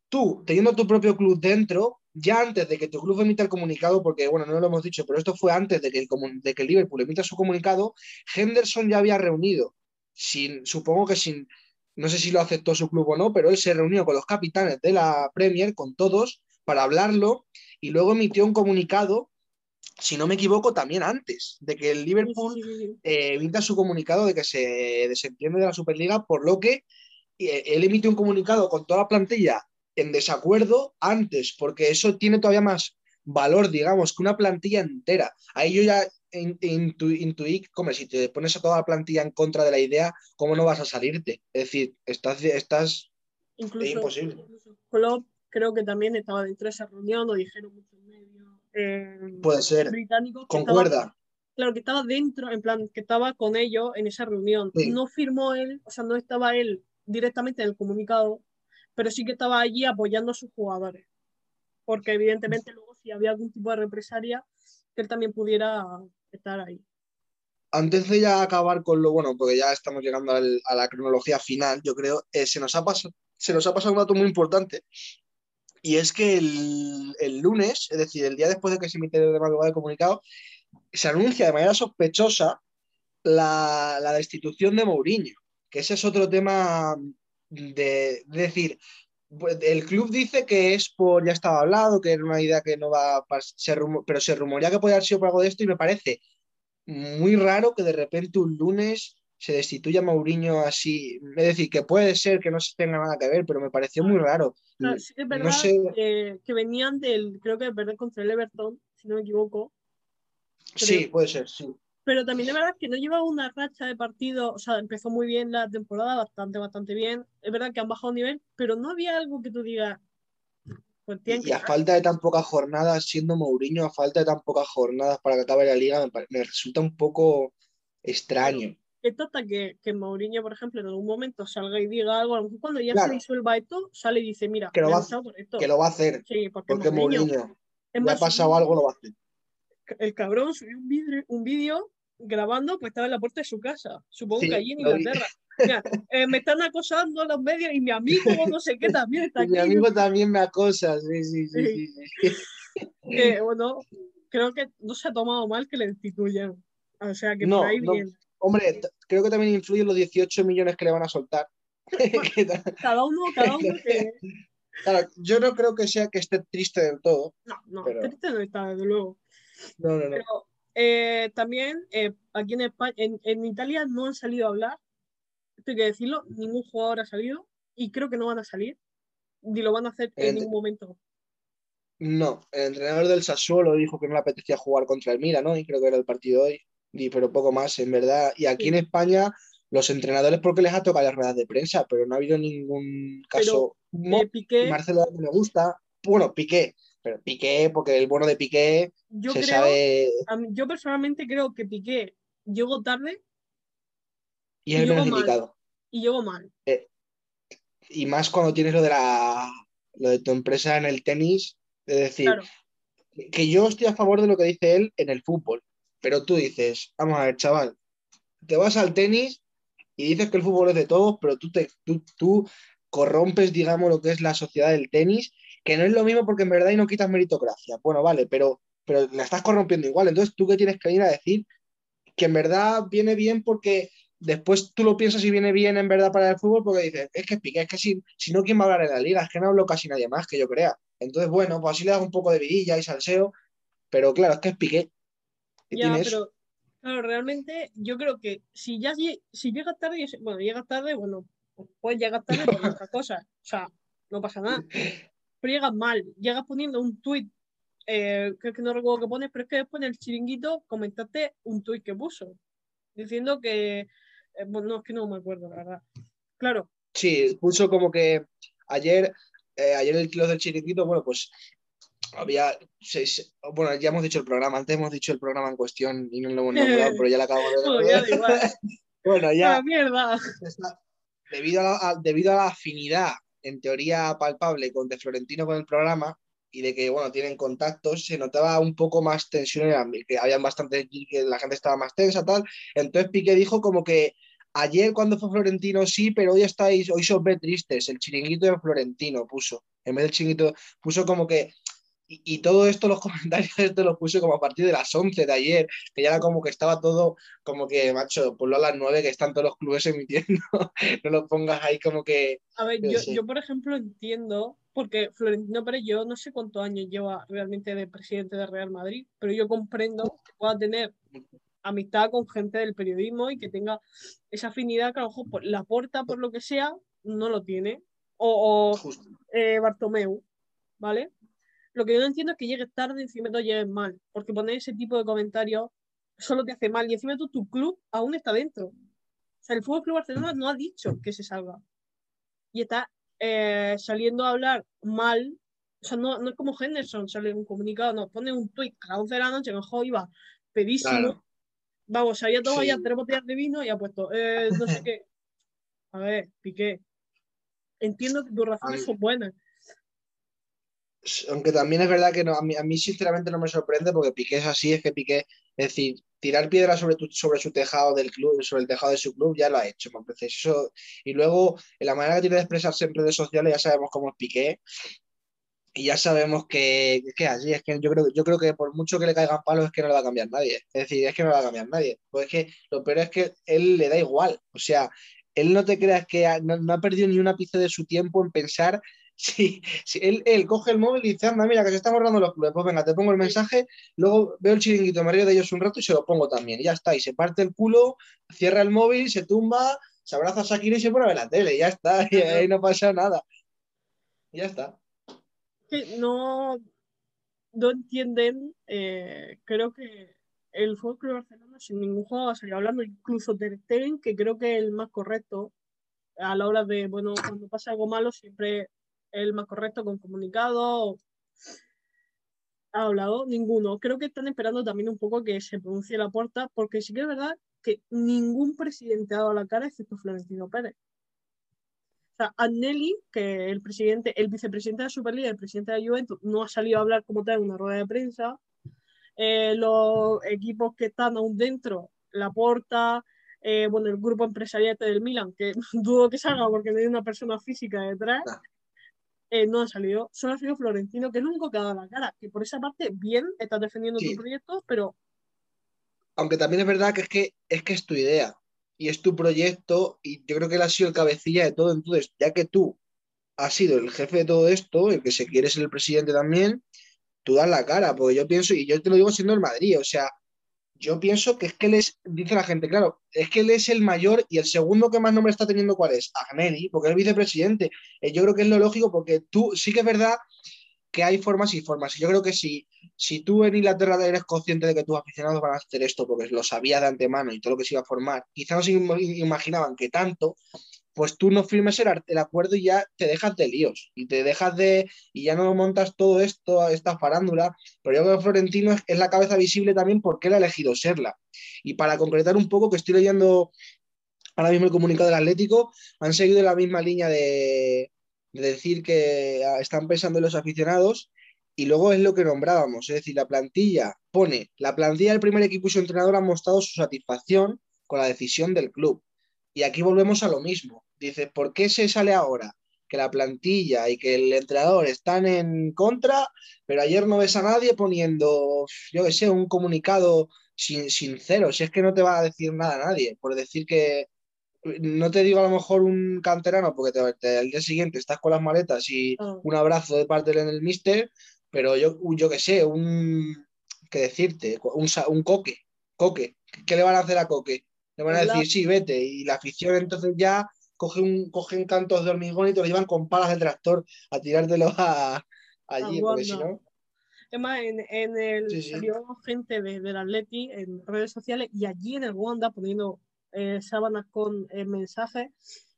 tú, teniendo tu propio club dentro, ya antes de que tu club emita el comunicado, porque bueno, no lo hemos dicho, pero esto fue antes de que el, de que el Liverpool emita su comunicado, Henderson ya había reunido, sin, supongo que sin, no sé si lo aceptó su club o no, pero él se reunió con los capitanes de la Premier, con todos, para hablarlo, y luego emitió un comunicado, si no me equivoco, también antes de que el Liverpool eh, emita su comunicado de que se desentiende de la Superliga, por lo que eh, él emitió un comunicado con toda la plantilla en desacuerdo antes, porque eso tiene todavía más valor, digamos, que una plantilla entera. Ahí yo ya intuí, como si te pones a toda la plantilla en contra de la idea, ¿cómo no vas a salirte? Es decir, estás, estás incluso, imposible. Incluso creo que también estaba dentro de esa reunión, lo dijeron muchos medios. Eh, Puede ser. Británicos. Concuerda. claro, que estaba dentro, en plan, que estaba con ellos en esa reunión. No firmó él, o sea, no estaba él directamente en el comunicado, pero sí que estaba allí apoyando a sus jugadores. Porque evidentemente luego si había algún tipo de represalia, que él también pudiera estar ahí. Antes de ya acabar con lo bueno, porque ya estamos llegando a la cronología final, yo creo, eh, se, nos ha pasado, se nos ha pasado un dato muy importante. Y es que el, lunes, es decir, el día después de que se emite el madrugada de comunicado, se anuncia de manera sospechosa la, la destitución de Mourinho, que ese es otro tema de, decir, pues, el club dice que es por, ya estaba hablado, que era una idea que no va a ser, pero se rumorea que puede haber sido por algo de esto y me parece muy raro que de repente un lunes se destituya a Mourinho así. Es decir, que puede ser que no se tenga nada que ver, pero me pareció muy raro. es verdad que, venían del, creo que perder contra el Everton, si no me equivoco. Sí, puede ser, sí pero también es verdad que no lleva una racha de partido, o sea, empezó muy bien la temporada, bastante, bastante bien. Es verdad que han bajado nivel, pero no había algo que tú digas. Pues y, a falta de tan pocas jornadas, siendo Mourinho, a falta de tan pocas jornadas para que acabe la liga, me, resulta un poco extraño. Esto hasta que, que Mourinho, por ejemplo, en algún momento salga y diga algo, a lo mejor cuando ya se disuelva esto, sale y dice, mira, que lo, va, que lo va a hacer. Sí, porque, Mourinho, le ha pasado algo, lo va a hacer. El cabrón subió un vídeo grabando, pues estaba en la puerta de su casa, supongo que allí en Inglaterra. Eh, me están acosando los medios y mi amigo, no sé qué, también está aquí. Mi amigo también me acosa, sí, sí, sí. sí, bueno, creo que no se ha tomado mal que le destituyan. O sea, que por ahí bien. Hombre, creo que también influyen los 18 millones que le van a soltar. cada uno, cada uno que... Claro, yo no creo que sea que esté triste del todo. No, no, triste no está, desde luego. No, no, no. Eh, también eh, aquí en, España, en, Italia no han salido a hablar, esto hay que decirlo, ningún jugador ha salido y creo que no van a salir, ni lo van a hacer en ningún momento. No, el entrenador del Sassuolo dijo que no le apetecía jugar contra el Mira, ¿no? Y creo que era el partido hoy, y, pero poco más, en verdad. Y aquí en España, los entrenadores porque les ha tocado las ruedas de prensa, pero no ha habido ningún caso. Eh, Piqué... Marcelo me gusta. Bueno, Piqué, pero Piqué, porque el bueno de Piqué yo se sabe... yo personalmente creo que Piqué llegó tarde. Y es el indicado. Y llegó mal. Eh, y más cuando tienes lo de la lo de tu empresa en el tenis, es decir, que yo estoy a favor de lo que dice él en el fútbol, pero tú dices, vamos a ver, chaval, te vas al tenis y dices que el fútbol es de todos, pero tú, te, tú, tú corrompes, digamos, lo que es la sociedad del tenis que no es lo mismo porque en verdad ahí no quitas meritocracia. Bueno, vale, pero, pero la estás corrompiendo igual. Entonces, ¿tú qué tienes que ir a decir? Que en verdad viene bien porque después tú lo piensas y viene bien en verdad para el fútbol porque dices, es que es es que si, si no, ¿quién va a hablar en la liga? Es que no hablo casi nadie más que yo crea. Entonces, bueno, pues así le das un poco de vidilla y salseo, pero claro, es que es Piqué. Ya, pero claro, realmente yo creo que si ya si llega tarde, bueno, llega tarde, bueno, pues llegar tarde por otra cosa. O sea, no pasa nada pero llegas mal, llegas poniendo un tuit eh, que es que no recuerdo qué pones, pero es que después en el chiringuito comentaste un tuit que puso, diciendo que, eh, bueno, no, es que no me acuerdo, la verdad. Claro. Sí, puso como que ayer, eh, ayer el kilo del chiringuito, bueno, pues había seis, bueno, ya hemos dicho el programa, antes hemos dicho el programa en cuestión y no lo hemos nombrado, pero ya lo acabamos de bueno, ya. La mierda. Debido a, la, debido a la afinidad, en teoría palpable, con De Florentino con el programa, y de que, bueno, tienen contactos, se notaba un poco más tensión en el que habían bastante, que la gente estaba más tensa, tal. Entonces Piqué dijo como que ayer cuando fue Florentino sí, pero hoy estáis, hoy os ve tristes, el chiringuito de Florentino puso, en vez del chiringuito, puso como que y, todo esto, los comentarios, esto los puse como a partir de las 11 de ayer, que ya era como que estaba todo, como que, macho, ponlo a las 9 que están todos los clubes emitiendo, no lo pongas ahí como que... A ver, yo, yo, por ejemplo entiendo, porque Florentino Pérez, yo no sé cuántos años lleva realmente de presidente de Real Madrid, pero yo comprendo que pueda tener amistad con gente del periodismo y que tenga esa afinidad que a lo mejor por la porta, por lo que sea, no lo tiene. O, o eh, Bartomeu, ¿vale? Lo que yo no entiendo es que llegues tarde y encima no llegues mal, porque poner ese tipo de comentarios solo te hace mal y encima tú, tu club aún está dentro. O sea, el Fútbol Club Barcelona no ha dicho que se salga. Y está eh, saliendo a hablar mal. O sea, no, no es como Henderson, sale un comunicado, no, pone un tweet a las 11 de la noche, mejor iba pedísimo. Vamos, había todo ya tres botellas de vino y ha puesto, eh, no sé qué. A ver, Piqué. Entiendo que tus razones son buenas, aunque también es verdad que no, a, mí, a mí sinceramente no me sorprende porque Piqué es así, es que Piqué, es decir, tirar piedra sobre, sobre su tejado del club, sobre el tejado de su club, ya lo ha hecho Eso, y luego, en la manera que tiene de expresarse en redes sociales, ya sabemos cómo es Piqué, y ya sabemos que, que así, es que yo creo, yo creo que por mucho que le caigan palos es que no le va a cambiar nadie. Es decir, es que no le va a cambiar nadie. Pues es que lo peor es que él le da igual. O sea, él no te creas que no, no ha perdido ni una pizca de su tiempo en pensar Sí, él, él, coge el móvil y dice, anda, mira, que se están borrando los clubes. Pues venga, te pongo el mensaje, luego veo el chiringuito, me río de ellos un rato y se lo pongo también. Y ya está, y se parte el culo, cierra el móvil, se tumba, se abraza a Shakira y se pone a ver la tele. Ya está, y ahí no pasa nada. Y ya está. Que no, no entienden, eh, creo que el Fútbol Barcelona sin ningún juego va a salir hablando, incluso Ter Stegen, que creo que es el más correcto a la hora de, bueno, cuando pasa algo malo siempre el más correcto con comunicado. ¿Ha hablado? Ninguno. Creo que están esperando también un poco que se pronuncie la puerta, porque sí que es verdad que ningún presidente ha dado la cara excepto Florentino Pérez. O sea, Anneli, que el presidente, el vicepresidente de la Superliga, el presidente de la Juventus, no ha salido a hablar como tal en una rueda de prensa. Eh, los equipos que están aún dentro, la Porta, eh, bueno, el grupo empresarial del Milan, que dudo que salga porque no hay una persona física detrás. Eh, no ha salido, solo ha salido Florentino, que es el único que ha dado la cara, que por esa parte, bien, estás defendiendo tu proyecto, pero... Aunque también es verdad que es que es, que es tu idea y es tu proyecto y yo creo que él ha sido el cabecilla de todo, entonces, ya que tú has sido el jefe de todo esto, el que se quiere ser el presidente también, tú das la cara, porque yo pienso, y yo te lo digo siendo el Madrid, o sea, yo pienso que es que él es, dice la gente, claro, es que él es el mayor y el segundo que más nombre está teniendo, ¿cuál es? Agnelli, porque es vicepresidente. Eh, yo creo que es lo lógico porque tú sí que es verdad que hay formas y formas. Yo creo que si, si tú en Inglaterra eres consciente de que tus aficionados van a hacer esto porque lo sabía de antemano y todo lo que se iba a formar, quizás no se imaginaban que tanto, pues tú no firmes el, acuerdo y ya te dejas de líos y te dejas de y ya no montas todo esto, esta farándula, pero yo creo que Florentino es, la cabeza visible también porque él ha elegido serla. Y para concretar un poco, que estoy leyendo ahora mismo el comunicado del Atlético, han seguido la misma línea de, decir que están pensando en los aficionados y luego es lo que nombrábamos, es decir, la plantilla pone, la plantilla del primer equipo y su entrenador han mostrado su satisfacción con la decisión del club. Y aquí volvemos a lo mismo. Dice, ¿por qué se sale ahora? Que la plantilla y que el entrenador están en contra, pero ayer no ves a nadie poniendo, yo qué sé, un comunicado sin, sincero. Si es que no te va a decir nada a nadie, por decir que, no te digo a lo mejor un canterano, porque te, al día siguiente estás con las maletas y ah. un abrazo de parte del el mister, pero yo, yo qué sé, un, ¿qué decirte? Un, un coque, coque. ¿Qué le van a hacer a coque? Le van a decir, sí, vete. Y la afición entonces ya cogen, cogen cantos de hormigón y te lo llevan con palas de tractor a tirártelo a, allí, porque si no. Además, en, en el Sí, sí. salió gente de, del Atleti en redes sociales y allí en el Wanda poniendo eh, sábanas con eh, mensajes,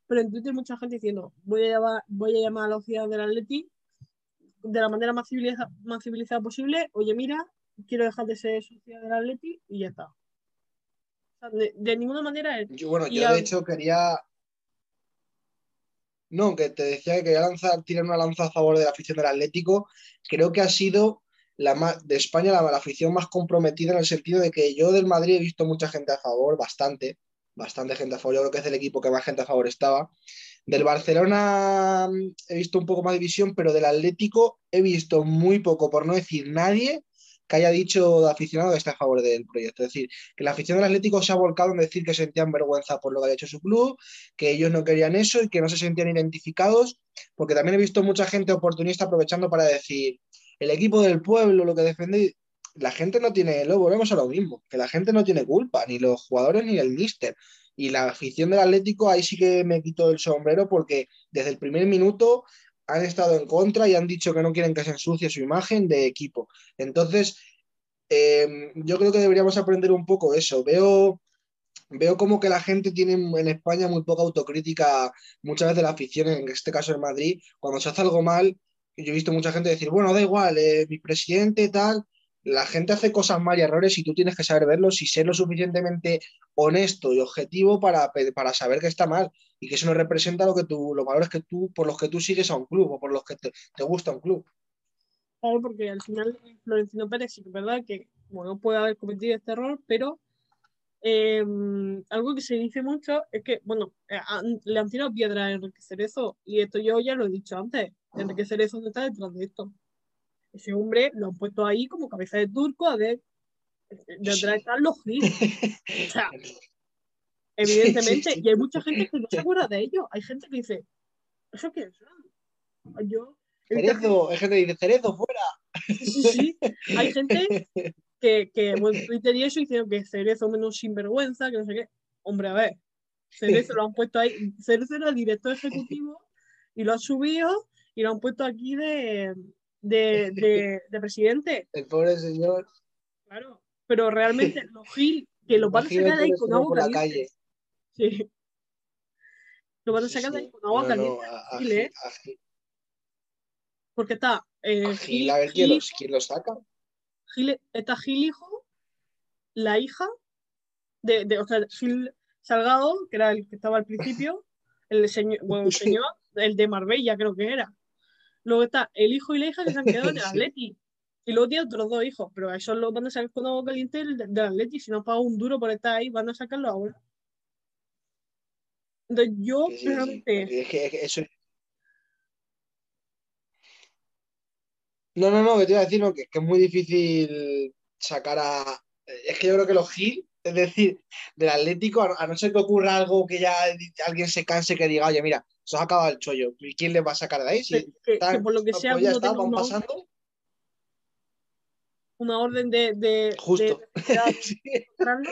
pero en Twitter mucha gente diciendo voy a llamar, voy a llamar a la oficina del Atleti de la manera más civilizada, más civilizada posible. Oye, mira, quiero dejar de ser socia del Atleti y ya está. De, de ninguna manera es Yo, bueno, Y yo a- de hecho quería. No, que te decía que quería lanzar, tirar una lanza a favor de la afición del Atlético. Creo que ha sido la más, de España la, la afición más comprometida en el sentido de que yo del Madrid he visto mucha gente a favor, bastante, bastante gente a favor. Yo creo que es el equipo que más gente a favor estaba. Del Barcelona mm, he visto un poco más división, pero del Atlético he visto muy poco, por no decir nadie, que haya dicho aficionado que está a favor del proyecto. Es decir, que la afición del Atlético se ha volcado en decir que sentían vergüenza por lo que había hecho su club, que ellos no querían eso y que no se sentían identificados, porque también he visto mucha gente oportunista aprovechando para decir, el equipo del pueblo, lo que defendéis, la gente no tiene, lo volvemos a lo mismo, que la gente no tiene culpa, ni los jugadores ni el míster. Y la afición del Atlético, ahí sí que me quito el sombrero porque desde el primer minuto han estado en contra y han dicho que no quieren que se ensucie su imagen de equipo. Entonces, eh, yo creo que deberíamos aprender un poco eso. Veo, veo como que la gente tiene en España muy poca autocrítica, muchas veces la afición, en este caso en Madrid, cuando se hace algo mal, yo he visto mucha gente decir, bueno, da igual, eh, mi presidente tal, la gente hace cosas mal y errores y tú tienes que saber verlos y ser lo suficientemente honesto y objetivo para, para saber que está mal y que eso no representa lo que tú, los valores que tú, por los que tú sigues a un club o por los que te, te gusta un club. Claro, porque al final Florentino Pérez sí que es verdad que bueno, puede haber cometido este error, pero eh, algo que se dice mucho es que, bueno, eh, le han tirado piedra a Enrique Cerezo, y esto yo ya lo he dicho antes, Enrique Cerezo no está detrás de esto. Ese hombre lo han puesto ahí como cabeza de turco, a ver, detrás están los. O sea, evidentemente, Sí, sí. y hay mucha gente que no se acuerda de ello. Hay gente que dice, ¿eso qué es? Yo, Cerezo, hay gente que dice, Cerezo, fuera. Sí. Hay gente que, que bueno, en Twitter y eso hicieron que Cerezo menos sinvergüenza, que no sé qué. Hombre, a ver, Cerezo lo han puesto ahí. Cerezo era director ejecutivo y lo han subido y lo han puesto aquí de, de, de, de presidente. El pobre señor. Claro. Pero realmente los Gil, que lo van a sacar ahí el con agua caliente. Sí. Lo van a Sí, sacar de sí. ahí con agua No, caliente. no, ¿eh? Porque está eh, Gil, Gil, a ver quién lo, quién lo saca. Gil- está Gil hijo, la hija de, de o sea, Gil Salgado, que era el que estaba al principio, el señor, bueno, el señor, el de Marbella creo que era. Luego está el hijo y la hija que se han quedado en el Sí. Atleti. Y luego tiene otros dos hijos, pero a esos los van a sacar con agua caliente del, del Atleti. Si no pagan un duro por estar ahí, van a sacarlo ahora. Yo sí, sí, realmente Es que, es que eso... No, no, no, que te iba a decir no, que, que es muy difícil sacar a. Es que yo creo que los Gil, es decir, del Atlético, a, a no ser que ocurra algo que ya alguien se canse que diga, oye, mira, se os ha acabado el chollo, ¿y quién les va a sacar de ahí? Si que, que por lo que pues sea ya uno está, van una, pasando. una orden de, de, Justo. de necesidad de Sí. mostrarlo.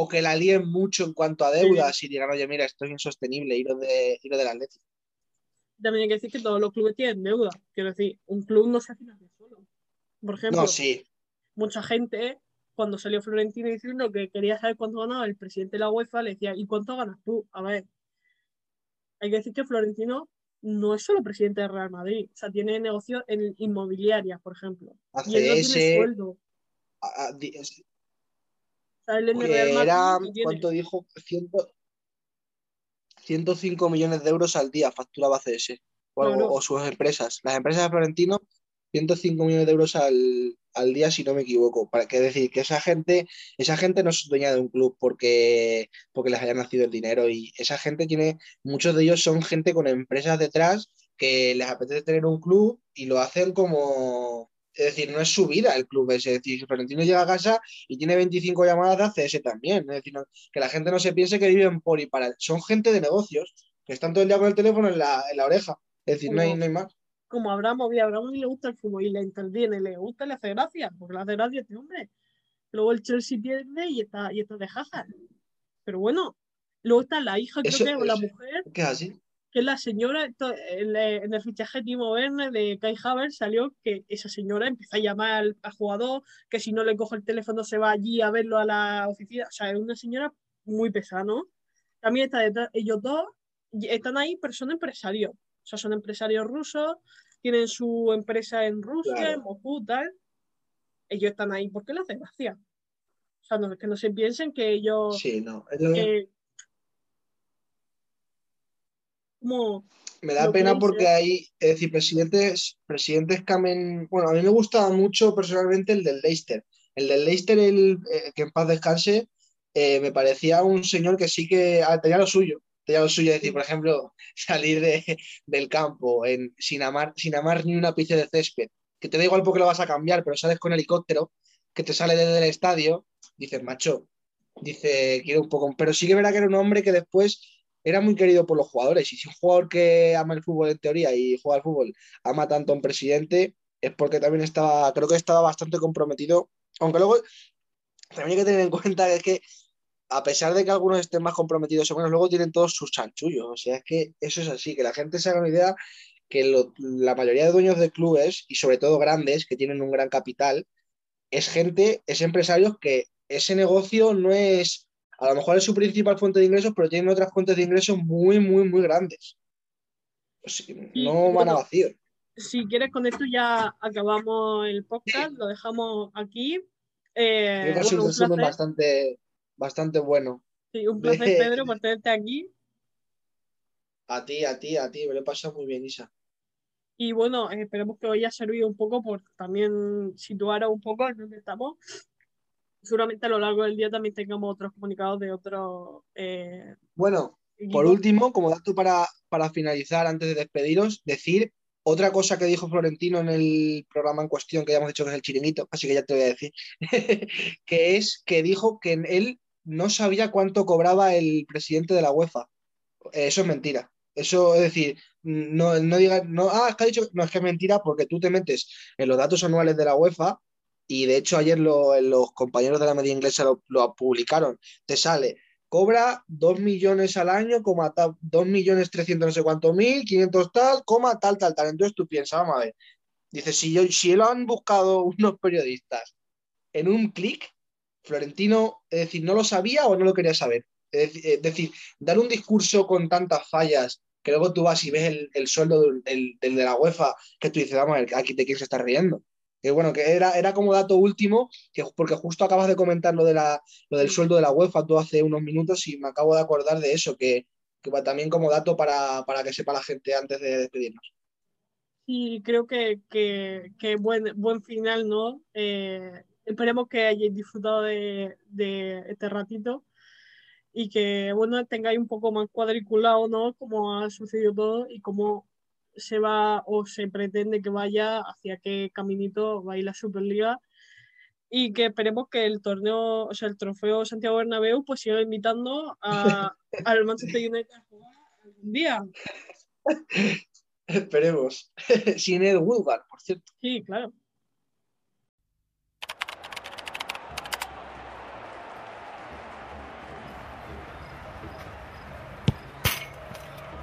O que la líen mucho en cuanto a deudas y digan, oye, mira, esto es insostenible, iros, de, iros del Atlético. también hay que decir que todos los clubes tienen deuda. Quiero decir, un club no se financia solo. Por ejemplo, No, sí. mucha gente, cuando salió Florentino diciendo que quería saber cuánto ganaba el presidente de la UEFA, le decía, ¿y cuánto ganas tú? A ver, hay que decir que Florentino no es solo presidente de Real Madrid, o sea, tiene negocios en inmobiliarias, por ejemplo. Y él no tiene sueldo. O a- a- era. ¿cuánto dijo? Ciento- 105 millones de euros al día facturaba CS o, algo- Claro. o sus empresas. Las empresas de Florentino, 105 millones de euros al, al día, si no me equivoco. Para que decir que esa gente, esa gente no es dueña de un club porque, porque les haya nacido el dinero. Y esa gente tiene, muchos de ellos son gente con empresas detrás que les apetece tener un club y lo hacen como. Es decir, no es su vida el club ese. Es decir, Florentino llega a casa y tiene 25 llamadas de ACS también. Es decir, no- que la gente no se piense que viven por y para. Son gente de negocios que están todo el día con el teléfono en la, en la oreja. Es decir, no hay, no hay más. Como a Abramos, y a Abramos le gusta el fútbol y le entretiene, le gusta y le hace gracia, porque le hace gracia a este hombre. Luego el Chelsea pierde y está, y está de jaja. Pero bueno, luego está la hija, creo Eso- que, o la mujer, ¿Qué así? Que la señora, en el fichaje Timo Werner de Kai Havertz salió que esa señora empezó a llamar al, jugador, que si no le coge el teléfono se va allí a verlo a la oficina. O sea, es una señora muy pesada, ¿no? También está detrás, ellos dos están ahí, pero son empresarios. O sea, son empresarios rusos, tienen su empresa en Rusia, en Moscú, tal. Ellos están ahí porque les hace gracia. O sea, no, que no se piensen que ellos. Sí, no. Me da pena porque hay, es decir, presidentes, presidentes que Bueno, a mí me gusta mucho personalmente el del Leicester. El del Leicester, el, eh, que en paz descanse, eh, me parecía un señor que sí que ah, tenía lo suyo. Tenía lo suyo, es decir, por ejemplo, salir del campo en, sin, amar, sin amar ni una pizca de césped, que te da igual porque lo vas a cambiar, pero sales con helicóptero, que te sale desde el estadio, dices, macho, dice, quiero un poco. Pero sí que verá que era un hombre que después era muy querido por los jugadores. Y si un jugador que ama el fútbol en teoría y juega al fútbol ama tanto a un presidente, es porque también estaba, creo que estaba bastante comprometido. Aunque luego también hay que tener en cuenta que es que a pesar de que algunos estén más comprometidos o menos, luego tienen todos sus chanchullos. O sea, es que eso es así, que la gente se haga una idea que la mayoría de dueños de clubes, y sobre todo grandes, que tienen un gran capital, es gente, es empresarios que ese negocio no es a lo mejor es su principal fuente de ingresos, pero tienen otras fuentes de ingresos muy, muy, muy grandes. Pues no van a vacío. Si quieres, con esto ya acabamos el podcast, lo dejamos aquí. Eh, Creo que un resumen bastante, bastante bueno. Sí, un placer, Pedro, por tenerte aquí. A ti, a ti, a ti, me lo he pasado muy bien, Isa. Y bueno, esperemos que hoy haya servido un poco por también situar un poco en dónde estamos seguramente a lo largo del día también tengamos otros comunicados de otros. Eh, bueno, por último, como dato para, para finalizar, antes de despediros, decir otra cosa que dijo Florentino en el programa en cuestión, que ya hemos dicho que es el chiringuito, así que ya te voy a decir, que es que dijo que él no sabía cuánto cobraba el presidente de la UEFA. Eso es mentira. Eso es decir, no, no digas, no, ah, es que ha dicho, no es que es mentira porque tú te metes en los datos anuales de la UEFA y de hecho ayer los compañeros de la media inglesa lo, publicaron, te sale, cobra 2 millones al año, coma tal, 2 millones 300 no sé cuánto mil, 500 tal, coma tal, tal, tal. Entonces tú piensas, vamos a ver, dice, si, yo, si lo han buscado unos periodistas en un clic, Florentino, es decir, no lo sabía o no lo quería saber. Es decir, dar un discurso con tantas fallas que luego tú vas y ves el, sueldo del, de la UEFA, que tú dices, vamos aquí te quieres estar riendo que bueno, que era, era como dato último, que, porque justo acabas de comentar lo, de la, lo del sueldo de la UEFA tú hace unos minutos y me acabo de acordar de eso, que, que va también como dato para, que sepa la gente antes de despedirnos. Sí, creo que, que, buen, buen final, ¿no? Eh, esperemos que hayáis disfrutado de, de, este ratito y que, bueno, tengáis un poco más cuadriculado, ¿no? Como ha sucedido todo y cómo se va o se pretende que vaya, hacia qué caminito va a ir la Superliga y que esperemos que el torneo, o sea, el trofeo Santiago Bernabéu pues siga invitando a, al Manchester United a jugar algún día. Esperemos. Sin el Woodward, por cierto. Sí, claro.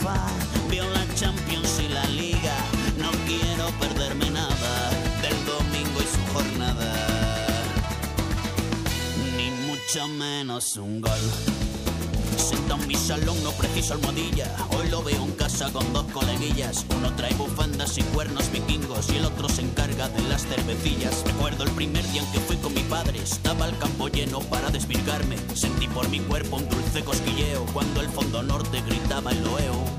sofá, veo la Champions y la Liga. No quiero perderme nada del domingo y su jornada, ni mucho menos un gol. Sentado en mi salón, no preciso almohadilla. Hoy lo veo en casa con dos coleguillas. Uno trae bufandas y cuernos vikingos y el otro se encarga de las cervecillas. Recuerdo el primer día en que fui con mi padre. Estaba el campo lleno para desvirgarme. Sentí por mi cuerpo un dulce cosquilleo cuando el fondo norte gritaba el loeo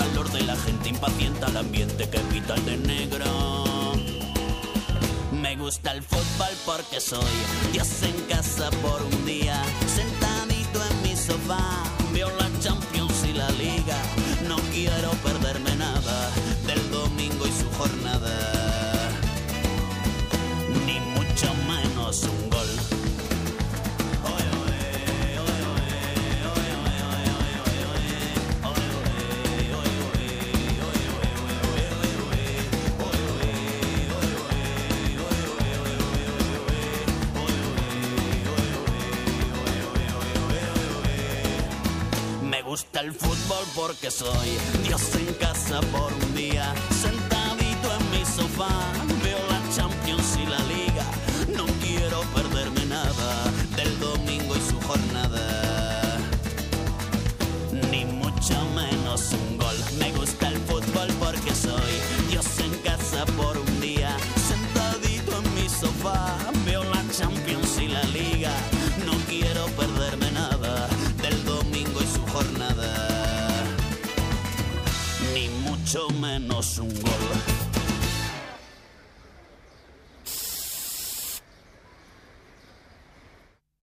calor de la gente impacienta al ambiente capital de negro. Me gusta el fútbol porque soy Dios en casa por un día. Sentadito en mi sofá, veo la Champions y la Liga. No quiero perder. gusta el fútbol porque soy Dios en casa por un día, sentadito en mi sofá. mucho menos un gol.